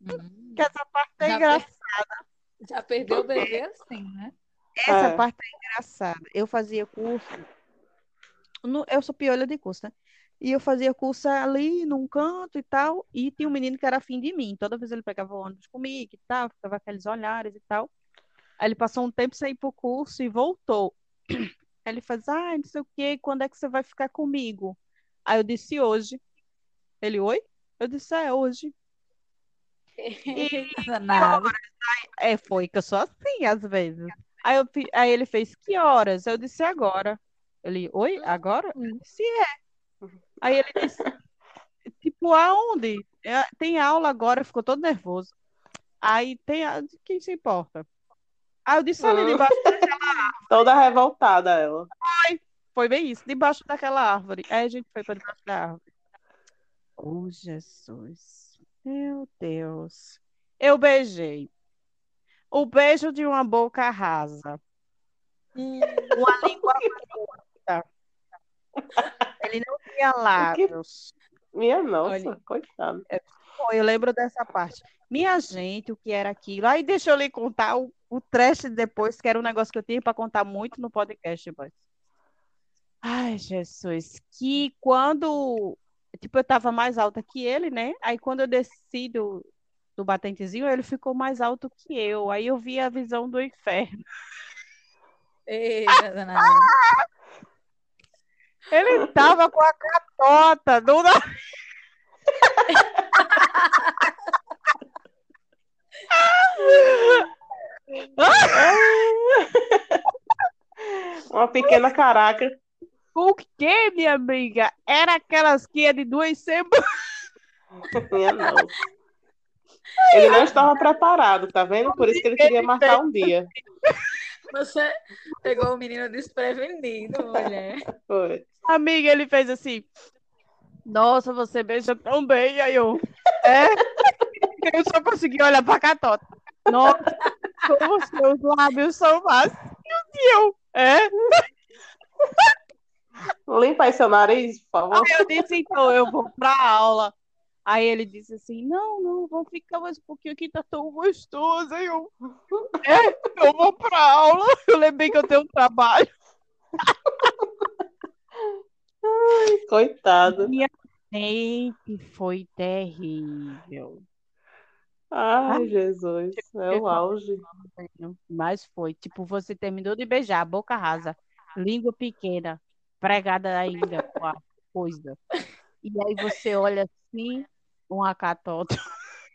Que essa parte é Já engraçada. Já perdeu o bebê assim, né? Essa É. parte é engraçada. Eu fazia curso. no- eu sou piolha de curso, né? E eu fazia curso ali num canto e tal. E tinha um menino que era afim de mim. Toda vez ele pegava o ônibus comigo e tal, ficava aqueles olhares e tal. Aí ele passou um tempo sem ir pro curso e voltou. Aí ele faz, ah, não sei o quê, quando é que você vai ficar comigo? Aí eu disse hoje. Ele, oi? Eu disse, é hoje. Danado. É, foi que eu sou assim, às vezes. Aí, eu, aí ele fez, que horas? Eu disse, agora. Ele, oi, agora? Eu disse, é. Aí ele disse, tipo, aonde? É, Tem aula agora, ficou todo nervoso. Aí tem, a- quem se importa? Aí eu disse, ali Hum. debaixo, Toda revoltada ela. foi bem isso, debaixo daquela árvore. Aí a gente foi para debaixo da árvore. Oh, Jesus. Meu Deus. Eu beijei. O beijo de uma boca rasa. Uma língua tinha lábios. Minha nossa, Olha. coitado. Pô, eu lembro dessa parte. Minha gente, o que era aquilo? Aí deixa eu lhe contar o, o trash depois, que era um negócio que eu tinha para contar muito no podcast, boys. Ai, Jesus, que quando, tipo, eu tava mais alta que ele, né? Aí quando eu desci do, do batentezinho, ele ficou mais alto que eu. Aí eu vi a visão do inferno. Eita, danado. Ele tava com a catota do. Uma pequena caraca. O quê, minha amiga? Era aquelas que é de duas semanas. Minha nossa. Ele não estava preparado, tá vendo? Por isso que ele queria marcar um dia. Você pegou o menino desprevenido, mulher. Foi. Amiga, ele fez assim. Nossa, você beija tão bem. Aí eu. É? Eu só consegui olhar pra catota. Nossa, como os seus lábios são macios. E eu. É? Limpa aí seu nariz, por favor. Aí eu disse, então, eu vou pra aula. Aí ele disse assim, não, não, vou ficar mais um pouquinho aqui, tá tão gostoso. Aí eu, é, eu vou pra aula. Eu lembrei que eu tenho um trabalho. Coitado. Gente, foi terrível. Ai, Jesus. É o auge. Mas foi, tipo, você terminou de beijar, boca rasa, língua pequena, pregada ainda com a coisa. E aí você olha assim, uma catota.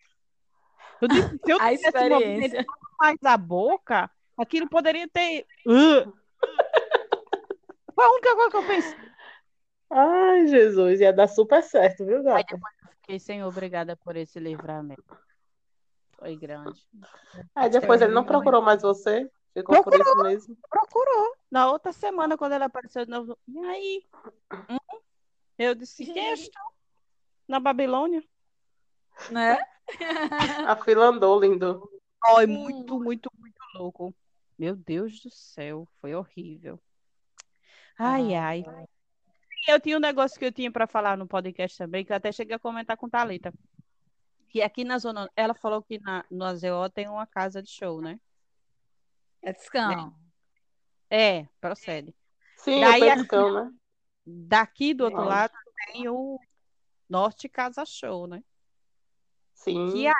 Eu disse, se eu A tivesse experiência. mais a boca, aquilo poderia ter. Uh! Foi a única coisa que eu pensei. Ai, Jesus. Ia dar super certo, viu, Aí gata? depois eu fiquei, Senhor, obrigada por esse livramento. Foi grande. Aí depois ele não procurou mais você? Ficou por isso mesmo? Procurou. Na outra semana, quando ele apareceu de novo, e aí? Hum? Eu disse, que estou na Babilônia. Né? A fila andou, lindo. Foi muito, muito, muito louco. Meu Deus do céu, foi horrível. Ai, ai. Eu tinha um negócio que eu tinha para falar no podcast também, que eu até cheguei a comentar com Thalita. Que aqui na zona, ela falou que na, no AZO tem uma casa de show, né? É descão. É, procede. Sim, Daí o a- pescão, né? Daqui do outro Nossa. lado tem o Norte Casa Show, né? Sim. Que aí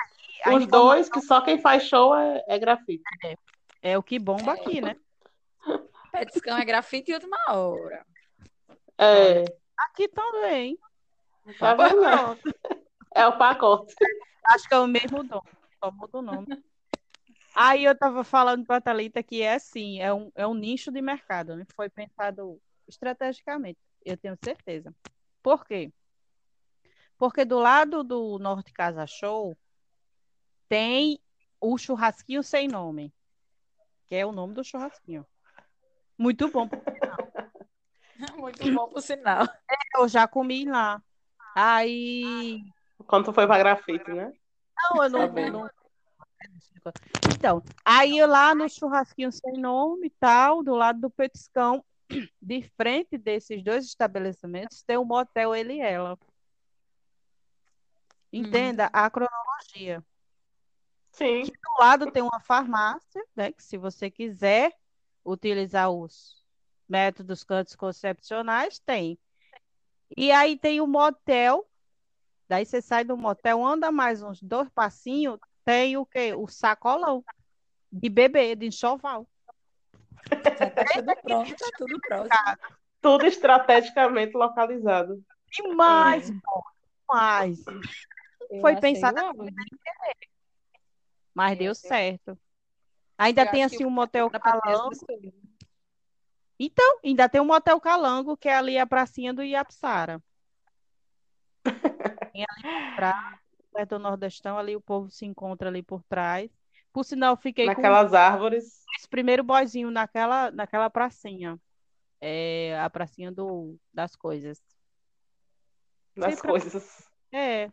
a Os informação dois, que só quem faz show é, é grafite. é o que bomba aqui, né? Pé descão é grafite e última hora. É, Aqui também. tá vendo? É o pacote. Acho que é o mesmo dono, só muda o nome. Aí eu tava falando pra Thalita que é assim, é um, é um nicho de mercado, né? Foi pensado estrategicamente, eu tenho certeza. Por quê? Porque do lado do Norte Casa Show tem o churrasquinho sem nome, que é o nome do churrasquinho. Muito bom. Muito bom por sinal. Eu já comi lá. Aí Quando tu foi pra grafite, né? Não, eu não, Tá não- Então, aí lá no churrasquinho sem nome e tal, do lado do petiscão, de frente desses dois estabelecimentos, tem o motel Ele e Ela. Entenda Hum. a cronologia. Sim. Do lado tem uma farmácia, né? Que se você quiser utilizar os métodos anticoncepcionais, tem. E aí tem o motel. Daí você sai do motel, anda mais uns dois passinhos, tem o quê? O sacolão de bebê, de enxoval. Tá tudo pronto, tá tudo próximo. Tudo estrategicamente localizado. Demais, bom, demais. Eu Foi assim, auge. mas Eu deu sei. certo. Ainda Eu tem assim um motel pra calango. Então, ainda tem um motel calango, que é ali a pracinha do Iapsara. Tem ali trás, perto do Nordestão, ali o povo se encontra ali por trás. Por sinal, fiquei com Naquelas árvores. esse primeiro boyzinho naquela, naquela pracinha. É a pracinha do, das coisas. Das Sempre- coisas. É,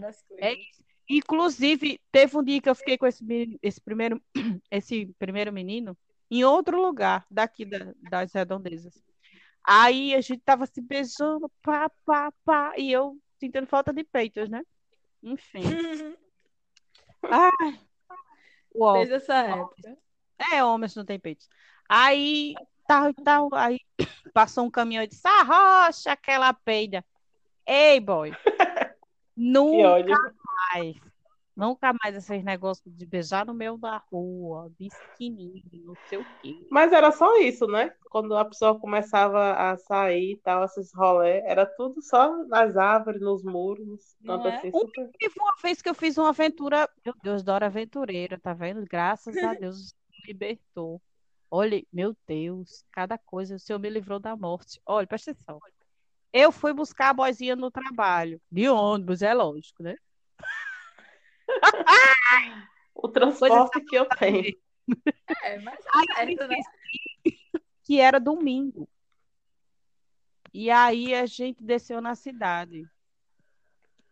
Das coisas. é isso. Inclusive, teve um dia que eu fiquei com esse, esse primeiro, esse primeiro menino em outro lugar daqui da- das redondezas. Aí a gente tava se beijando, pá, pá, pá, e eu sentindo falta de peitos, né? Enfim. Ai, uó. Desde essa época. É, homens não tem peitos. Aí, tal e tal, aí passou um caminhão e disse, arrocha aquela peida. Ei, boy, nunca mais, nunca mais esses negócios de beijar no meio da rua, de esquininho, não sei o quê. Mas era só isso, né? Quando a pessoa começava a sair e tal, esses rolê, era tudo só nas árvores, nos muros, cantos é? assim, Um super. Teve uma vez que eu fiz uma aventura, meu Deus, Dora Aventureira, tá vendo? Graças a Deus me libertou. Olha, meu Deus, cada coisa, o Senhor me livrou da morte. Olha, presta atenção. Eu fui buscar a boizinha no trabalho, de ônibus, é lógico, né? O transporte que eu tenho. É, mas me certo, né? que era domingo. E aí a gente desceu na cidade.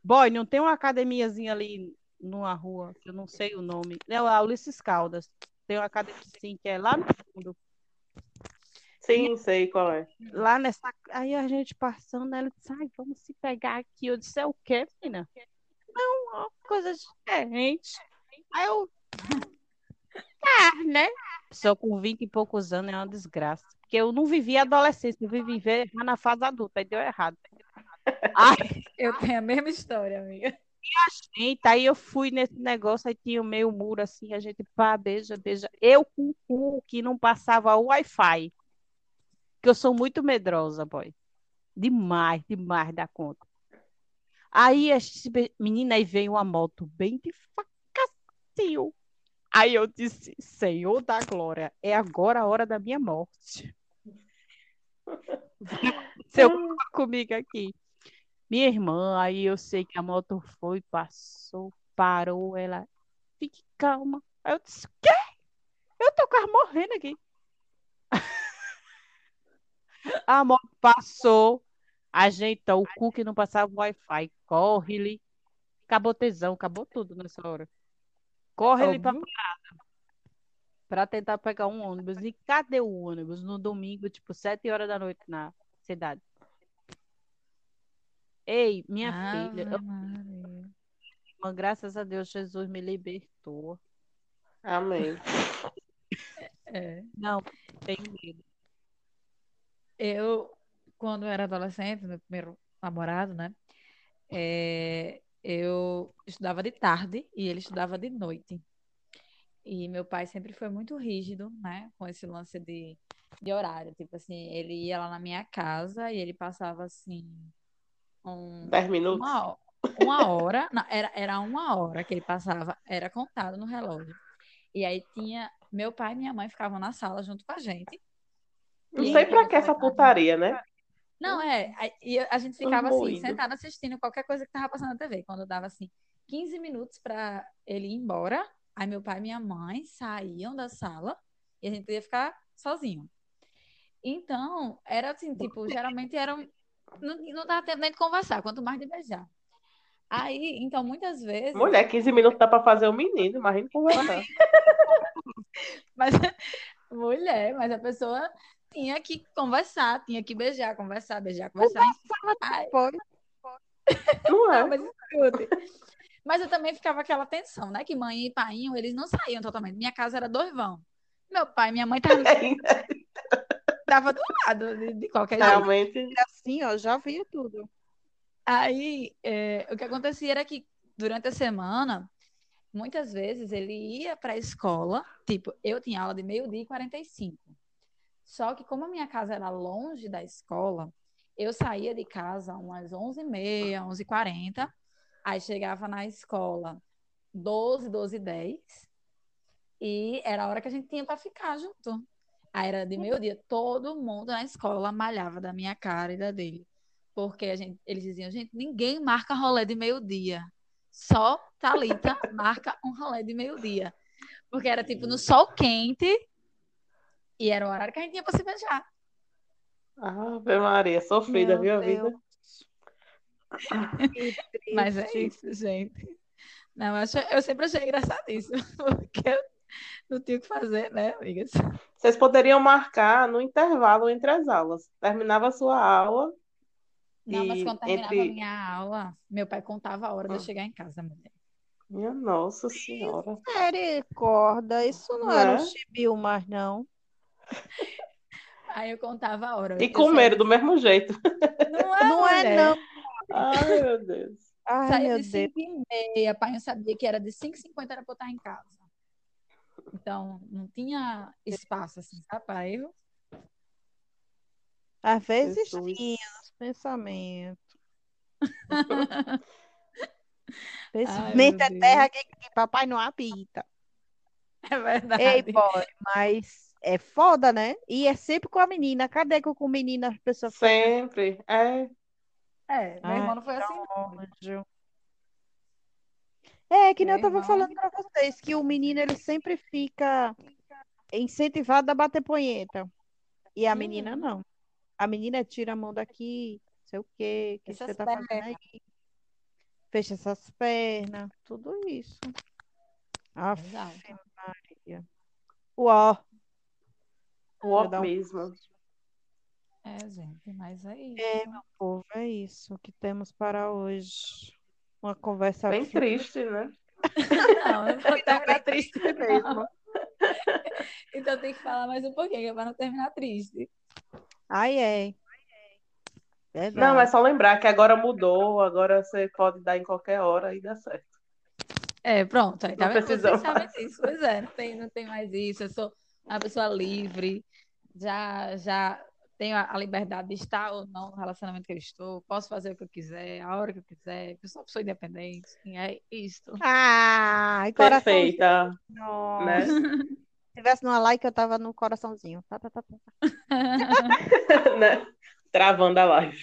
Boy, não tem uma academiazinha ali numa rua, que eu não sei o nome. Não, é a Ulisses Caldas. Tem uma academia assim, que é lá no fundo. Sim, sei qual é. Lá nessa. Aí a gente passando, ela disse, ai, vamos se pegar aqui. Eu disse, é o quê, menina? Não, uma coisa diferente. Aí eu. Ah, né? Pessoa com 20 e poucos anos é uma desgraça. Porque eu não vivi a adolescência, eu vivi já na fase adulta, aí deu errado. Ai, Eu tenho a mesma história, amiga. gente, aí eu fui nesse negócio, aí tinha o meio muro assim, a gente pá, beija, beija. Eu com o cu que não passava o Wi-Fi. Que eu sou muito medrosa, boy. Demais, demais da conta. Aí, a gente se be- menina, aí veio uma moto bem devagarzinho. Aí eu disse, Senhor da glória, é agora a hora da minha morte. Seu comigo aqui. Minha irmã, aí eu sei que a moto foi, passou, parou, ela, fique calma. Aí eu disse, quê? Eu tô quase morrendo aqui. A moto passou, ajeitou o cu que não passava o Wi-Fi. Corre-lhe. Acabou tesão, acabou tudo nessa hora. Corre-lhe pra Óbvio. para tentar pegar um ônibus. E cadê o ônibus? No domingo, tipo, sete horas da noite na cidade. Ei, minha filha, eu- Maria. irmã, graças a Deus, Jesus me libertou. Amém. É. Não, tenho medo. Eu, quando eu era adolescente, meu primeiro namorado, né? é, eu estudava de tarde e ele estudava de noite. E meu pai sempre foi muito rígido, né? Com esse lance de, de horário. Tipo assim, ele ia lá na minha casa e ele passava assim um, Dez minutos. uma, uma hora, não, era, era uma hora que ele passava, era contado no relógio. E aí tinha, meu pai e minha mãe ficavam na sala junto com a gente. Não sei quando que essa putaria, né? Não, é, e a gente ficava assim, moído. sentada assistindo qualquer coisa que tava passando na TV. Quando dava assim, 15 minutos pra ele ir embora, aí meu pai e minha mãe saíam da sala e a gente podia ficar sozinho. Então, era assim, tipo, geralmente eram. Não, não dava tempo nem de conversar, quanto mais de beijar. Aí, então, muitas vezes. Mulher, 15 minutos dá pra fazer o menino, imagina conversar. Mas, mulher, mas a pessoa tinha que conversar, tinha que beijar, conversar, beijar, conversar. Foi. Não é? não, mas escute. Mas eu também ficava aquela tensão, né? Que mãe e pai, eles não saíam totalmente. Minha casa era dois vão. Meu pai e minha mãe tava, tava do lado, de, de qualquer jeito. Realmente. Assim, ó, já vi tudo. Aí, é, o que acontecia era que durante a semana, muitas vezes ele ia para a escola, tipo, eu tinha aula de meio-dia e 45. Só que como a minha casa era longe da escola, eu saía de casa umas 11h30, 11h40, aí chegava na escola 12, 12 e 10, e era a hora que a gente tinha para ficar junto. Aí era de meio-dia, todo mundo na escola malhava da minha cara e da dele. Porque a gente, eles diziam, gente, ninguém marca rolê de meio-dia. Só Thalita marca um rolê de meio-dia. Porque era tipo no sol quente e era o horário que a gente tinha para se beijar. Ave Maria, sofrida, Meu viu a Deus. vida? Que Mas é triste. isso, gente. Não, eu, acho- eu sempre achei engraçadíssimo, porque eu não tinha o que fazer, né, amigas? Vocês poderiam marcar no intervalo entre as aulas. Terminava a sua aula Não, mas quando terminava entre. a minha aula, meu pai contava a hora de eu Ah. chegar em casa, mulher. Minha Nossa Senhora. Misericórdia, isso não Não era um é? chibiu mais, não. Aí eu contava a hora. E Eu comer do mesmo jeito. Não é, Não é, não. Ai, meu Deus. Ai, Saía meu de Deus. 5 e meia, pai eu sabia que era de 5 e 50 era pra eu estar em casa. Então, não tinha espaço, assim, sabe, para erro. Às vezes Jesus. tinha nos pensamentos. Ai, Pensamento meu é terra que, que papai não habita. É verdade. Ei, boy, mas é foda, né? E é sempre com a menina. Cadê que eu com menina as pessoas ficam Sempre. É. É, meu irmão não foi assim. não. nojo? É, que nem eu Meu tava irmão. falando pra vocês, que o menino ele sempre fica incentivado a bater punheta. E a menina Uhum. não. A menina tira a mão daqui, não sei o quê, que você tá fazendo aí. Fecha essas pernas, tudo isso. Aff, Exato. Maria. Uó, O um- mesmo. É, gente, mas é isso. É, meu povo, é isso que temos para hoje. Uma conversa Bem fina triste, né? Não, eu não vou terminar triste, não. mesmo. Então tem que falar mais um pouquinho, que é pra não terminar triste. Ai, é. Não, Verdade. é só lembrar que agora mudou, agora você pode dar em qualquer hora e dá certo. É, pronto. Aí, tá Não vendo? precisa Vocês sabem mais. disso. Pois é, não tem, não tem mais isso. Eu sou uma pessoa livre. Já, já tenho a, a liberdade de estar ou não no relacionamento que eu estou. Posso fazer o que eu quiser, a hora que eu quiser. Eu sou uma pessoa independente. E é. Ai, coraçãozinho. Perfeita, Nossa. né? Se tivesse numa like, eu tava no coraçãozinho. Tá, tá, tá, tá. né? Travando a live.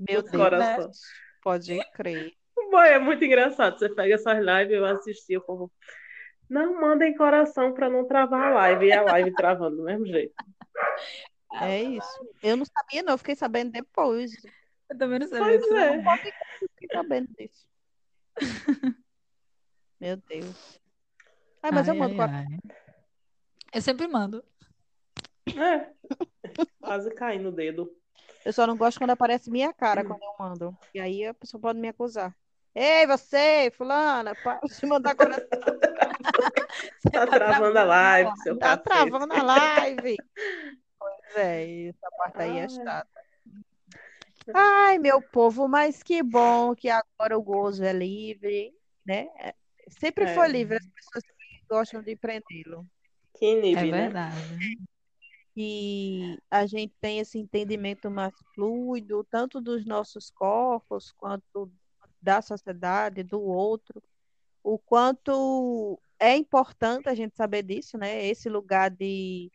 Meu Deus. corações. Pode crer. Bom, é muito engraçado. Você pega essas lives, eu assisti, o povo. Não mandem coração para não travar a live. E a live travando do mesmo jeito. É isso. Eu não sabia, não. Eu fiquei sabendo depois. Eu também não sabia Pois é. não. Eu fiquei sabendo disso. Meu Deus. Ai, mas eu Ai, mando ai, coração. ai. Eu sempre mando. É. Quase cai no dedo. Eu só não gosto quando aparece minha cara quando eu mando. E aí a pessoa pode me acusar. Ei, você, fulana, para de mandar coração. Tá travando a live, seu Tá cacete. travando a live. Pois é, essa parte aí é Ai. chata. Ai, meu povo, mas que bom que agora o gozo é livre, né? Sempre É. foi livre as pessoas que gostam de prendê-lo. Que É inibe, né? verdade. E a gente tem esse entendimento mais fluido, tanto dos nossos corpos, quanto da sociedade, do outro. O quanto é importante a gente saber disso, né? Esse lugar de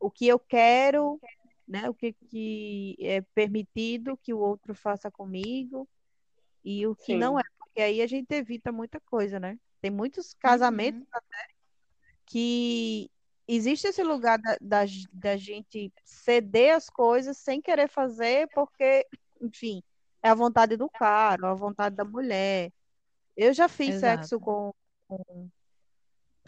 o que eu quero, né? O que, que é permitido que o outro faça comigo e o que Sim. não é, porque aí a gente evita muita coisa, né? Tem muitos casamentos Uhum. até que existe esse lugar da, da, da gente ceder as coisas sem querer fazer, porque, enfim, é a vontade do cara, a vontade da mulher, Eu já fiz Exato. sexo com, com,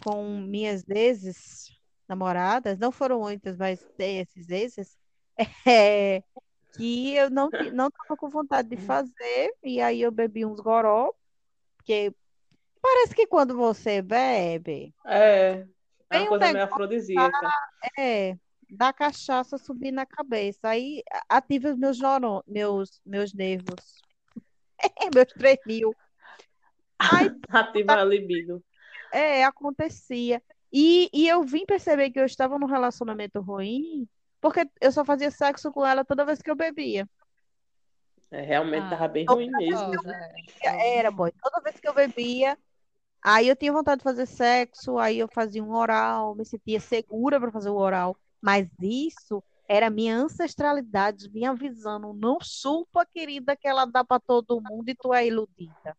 com minhas exes, namoradas, não foram muitas, mas tem esses exes, é, que eu não, não tava com vontade de fazer, e aí eu bebi uns goró, porque parece que quando você bebe, É, é Tem uma um coisa meio negócio afrodisíaca. é, da cachaça subir na cabeça, aí ativa os meus, meus, meus nervos, meus três mil. Aí Ativa a libido. É, acontecia. E, e eu vim perceber que eu estava num relacionamento ruim porque eu só fazia sexo com ela toda vez que eu bebia. É, realmente Ah, tava bem ruim mesmo. É. Era, boy. Toda vez que eu bebia, aí eu tinha vontade de fazer sexo, aí eu fazia um oral, me sentia segura para fazer o oral. Mas isso era minha ancestralidade me avisando, não chupa, querida, que ela dá para todo mundo e tu é iludida.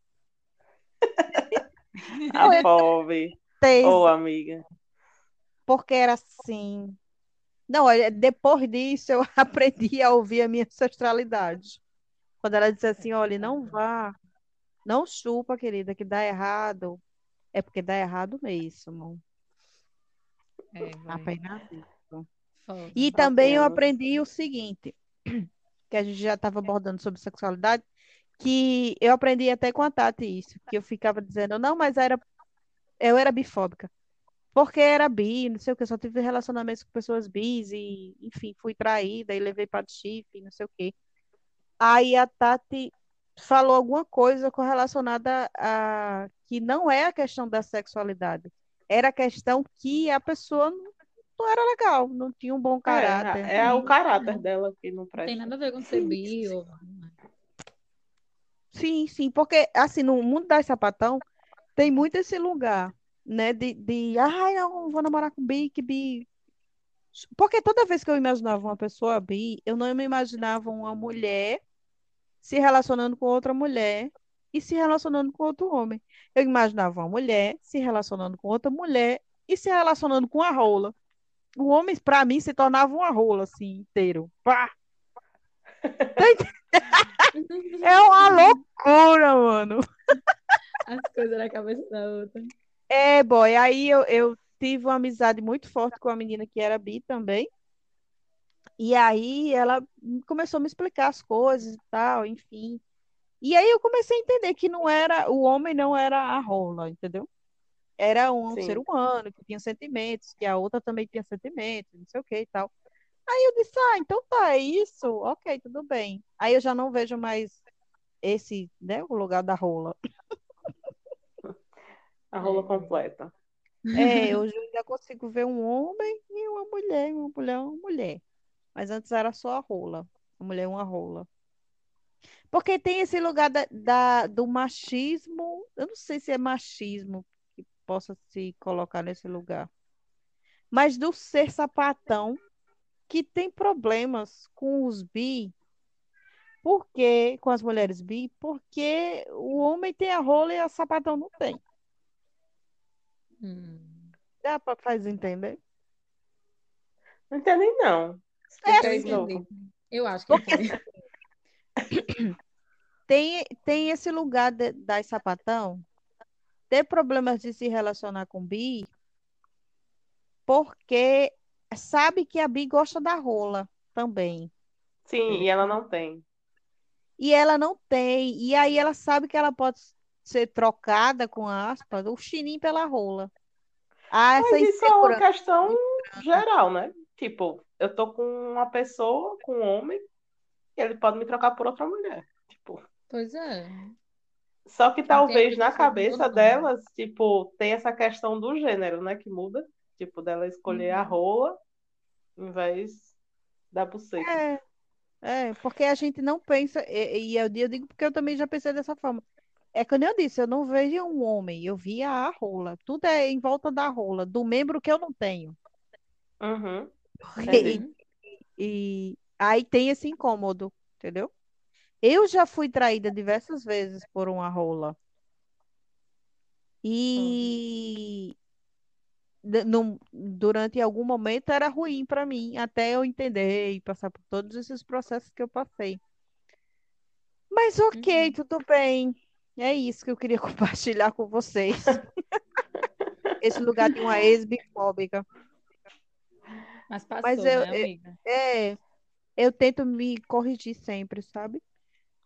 A pobre. Tens- Ô, amiga. porque era assim. Não, olha, depois disso eu aprendi a ouvir a minha ancestralidade. Quando ela disse assim, olha, não vá, não chupa, querida, que dá errado. É porque dá errado mesmo. É. Apenas isso. Foda. E também eu aprendi o seguinte, que a gente já estava abordando sobre sexualidade, que eu aprendi até com a Tati isso, que eu ficava dizendo, não, mas era, eu era bifóbica. Porque era bi, não sei o que, só tive relacionamentos com pessoas bis e, enfim, fui traída e levei para chifre, não sei o que. Aí a Tati falou alguma coisa correlacionada a que não é a questão da sexualidade, era a questão que a pessoa não, não era legal, não tinha um bom caráter. É, é o caráter dela que não Não tem presta. nada a ver com ser bi ou... Sim, sim, porque assim, no mundo das sapatão tem muito esse lugar, né, de, de ai, não, vou namorar com bi, que bi. Porque toda vez que eu imaginava uma pessoa bi, eu não me imaginava uma mulher se relacionando com outra mulher e se relacionando com outro homem. Eu imaginava uma mulher se relacionando com outra mulher e se relacionando com a rola. O homem, pra mim, se tornava uma rola, assim, inteiro. Pá! É uma loucura, mano. As coisas na cabeça da outra. É, boy, aí eu, eu tive uma amizade muito forte com a menina que era bi também. E aí ela começou a me explicar as coisas e tal, enfim. E aí eu comecei a entender que não era, o homem não era a rola, entendeu? Era um Sim. ser humano que tinha sentimentos, que a outra também tinha sentimentos, não sei o que e tal. Aí eu disse, ah, então tá, é isso, ok, tudo bem. Aí eu já não vejo mais esse, né, o lugar da rola. A rola completa. É, hoje eu ainda consigo ver um homem e uma mulher, uma mulher, uma mulher. Mas antes era só a rola. A mulher, uma rola. Porque tem esse lugar da, da- do machismo. Eu não sei se é machismo possa se colocar nesse lugar. Mas do ser sapatão que tem problemas com os bi. Por quê? Com as mulheres bi? Porque o homem tem a rola e a sapatão não tem. Hum. Dá para fazer entender? Não entendi, não. É Explica Eu novo. entendi. Eu acho que entendi. tem, tem esse lugar de, das sapatão ter problemas de se relacionar com bi porque sabe que a bi gosta da rola também. Sim, e ela não tem. E ela não tem. E aí ela sabe que ela pode ser trocada, com aspas, o chininho pela rola. Ah, essa Mas isso é uma questão geral, né? Tipo, eu tô com uma pessoa, com um homem, e ele pode me trocar por outra mulher. Tipo, Pois é. Só que talvez na cabeça mundo. delas, tipo, tem essa questão do gênero, né? Que muda. Tipo, dela escolher a Uhum. rola em vez da buceta. É, é, porque a gente não pensa, e, e eu, eu digo porque eu também já pensei dessa forma. É quando eu disse, eu não vejo um homem, eu via a rola. Tudo é em volta da rola, do membro que eu não tenho. Uhum. E, Entendi. e aí tem esse incômodo, entendeu? Eu já fui traída diversas vezes por uma rola. E de- num- durante algum momento era ruim para mim, até eu entender e passar por todos esses processos que eu passei. Mas ok, Uhum. tudo bem. É isso que eu queria compartilhar com vocês. Esse lugar de uma ex-bifóbica. Mas passou, Mas eu- né, eu- amiga? É, eu tento me corrigir sempre, sabe?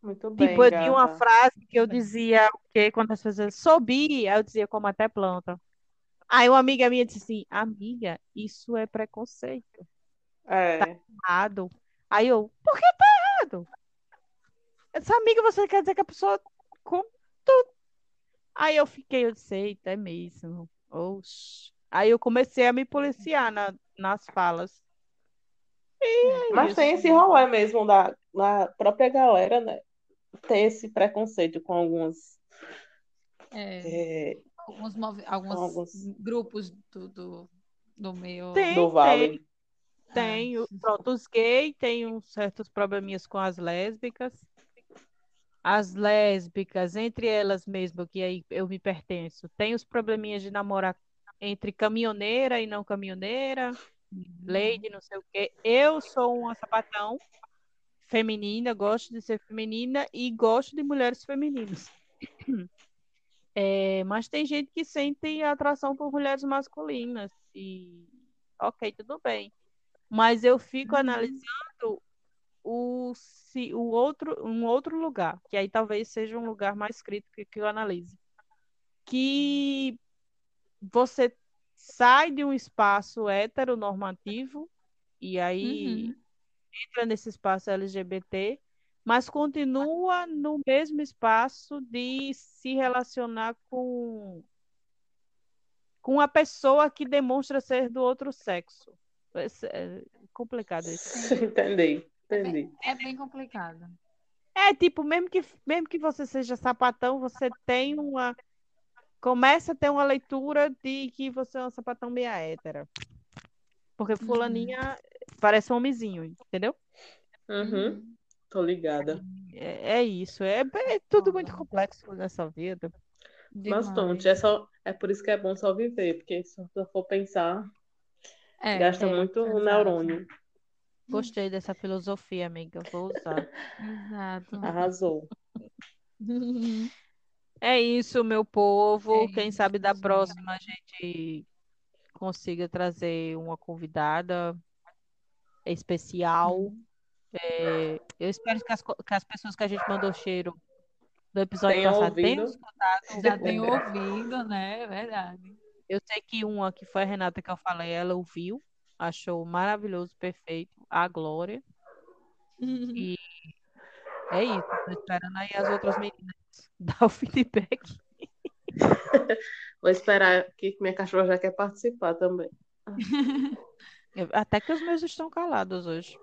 Muito bem, Tipo, eu tinha uma gata. frase que eu dizia o quê? Quando as pessoas sobi, aí eu dizia como até planta. Aí uma amiga minha disse assim, amiga, isso é preconceito. É, Errado. Aí eu, por que tá errado? Essa amiga, você quer dizer que a pessoa. Aí eu fiquei, eu disse, eita, é mesmo. Oxi. Aí eu comecei a me policiar na, nas falas. mas isso. tem esse rolê mesmo da, da própria galera, né? Tem esse preconceito com algumas. É, é, alguns, alguns alguns- grupos do, do, do meio. Tem, do tem. Vale. Tem, o- pronto, os gays têm uns certos probleminhas com as lésbicas. As lésbicas, entre elas mesmo, que aí eu me pertenço, tem os probleminhas de namorar entre caminhoneira e não caminhoneira, lady, não sei o quê. Eu sou uma sapatão feminina, gosto de ser feminina e gosto de mulheres femininas. É, mas tem gente que sente atração por mulheres masculinas e ok, tudo bem. Mas eu fico Uhum. analisando o, se, o outro, um outro lugar, que aí talvez seja um lugar mais crítico que eu analise. Que você sai de um espaço heteronormativo e aí Uhum. Entra nesse espaço LGBT, mas continua no mesmo espaço de se relacionar com com a pessoa que demonstra ser do outro sexo. É complicado isso. Entendi, entendi. É bem complicado. É tipo, mesmo que mesmo que você seja sapatão, você tem uma começa a ter uma leitura de que você é uma sapatão meia hétera. Porque fulaninha parece um homenzinho, entendeu? Uhum, tô ligada. É, é isso, é, é tudo muito complexo nessa vida. Mas, Demais. Tonte, é, só, é por isso que é bom só viver, porque se eu for pensar, É, gasta é, muito exato. neurônio. Gostei dessa filosofia, amiga. Vou usar. Exato. Arrasou. É isso, meu povo. É Quem isso, sabe da próxima a gente consiga trazer uma convidada especial. É, eu espero que as, que as pessoas que a gente mandou cheiro do episódio Tenham passado tenham ouvido. escutado. Já tenho ouvido, né? É verdade. Eu sei que uma que foi a Renata que eu falei, ela ouviu, achou maravilhoso, perfeito, a Glória. E é isso, tô esperando aí as outras meninas dar o feedback. Vou esperar que minha cachorra já quer participar também. Até que os meus estão calados hoje.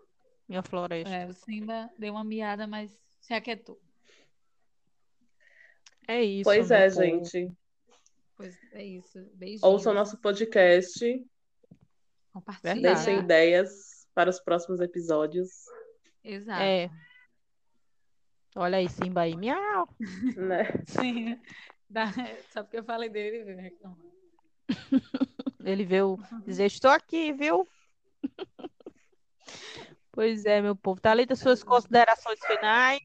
Minha floresta. É, o Simba deu uma miada, mas se aquietou. É isso, Pois é, povo. gente. Pois é isso. Beijinhos. Ouçam nosso podcast, Compartilha. Verdade. deixem ideias para os próximos episódios, Exato. É. Olha aí, Simba aí. Miau. né? Sim. Dá- Só porque eu falei dele, ele veio reclamar. Ele veio dizer, estou aqui, viu? Pois é, meu povo. Thalita, suas considerações finais.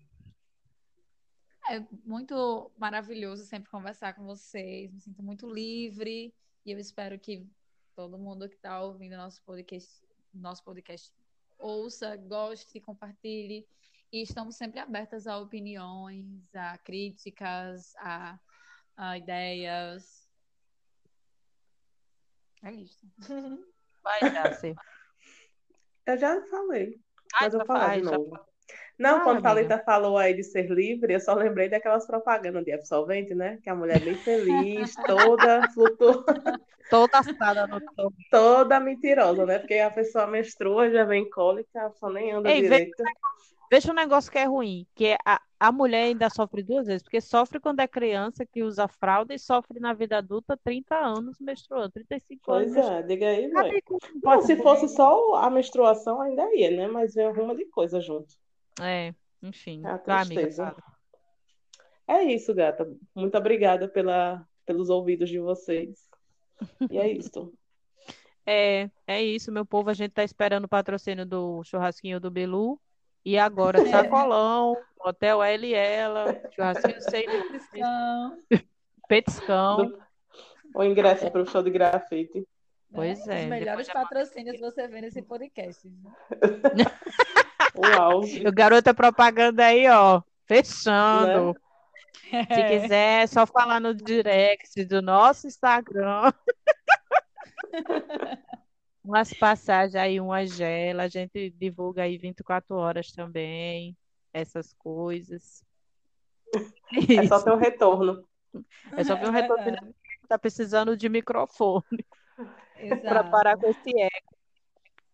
É muito maravilhoso sempre conversar com vocês. Me sinto muito livre e eu espero que todo mundo que está ouvindo nosso podcast, nosso podcast ouça, goste, compartilhe. E estamos sempre abertas a opiniões, a críticas, a, a ideias. É isso. Vai, Jace. Eu já falei, Ai, mas eu já vou falar fa- de ai, já novo. Não, Fala, quando a amiga. Thalita falou aí de ser livre, eu só lembrei daquelas propagandas de absolvente, né? Que a mulher é bem feliz, toda flutua, Toda assada no topo. toda mentirosa, né? Porque a pessoa menstrua, já vem cólica, só nem anda Ei, direito. Veja um negócio que é ruim, que é a, a mulher ainda sofre duas vezes, porque sofre quando é criança, que usa fralda, e sofre na vida adulta 30 anos menstruando, 35 anos Pois é, diga aí, mãe. Não pode se fosse só a menstruação, ainda ia, né? Mas vem uma de coisa junto. É, enfim. É a Vai, amiga, tristeza. É isso, gata. Muito obrigada pela, pelos ouvidos de vocês. E é isso. É, é isso, meu povo. A gente tá esperando o patrocínio do churrasquinho do Belu. E agora, sacolão, hotel ela e ela, churrasquinho sem Não. petiscão. O ingresso para o show de grafite. Pois é, Os melhores patrocínios você vê nesse podcast. Uau. O garota propaganda aí, ó, fechando. É. Se quiser, é só falar no direct do nosso Instagram. Umas passagens aí, uma gela, a gente divulga aí 24 horas também, essas coisas. É só ter um retorno. É só ver um É retorno que tá precisando de microfone para parar com esse eco.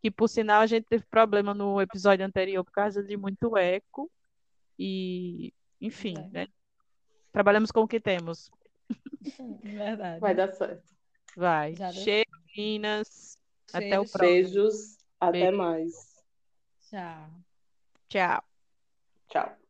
Que por sinal a gente teve problema no episódio anterior por causa de muito eco. E, enfim, É. né? Trabalhamos com o que temos. Verdade. Vai dar certo. Vai. Já deu Até o próximo. Beijos. Até Beijo. mais. Tchau. Tchau. Tchau.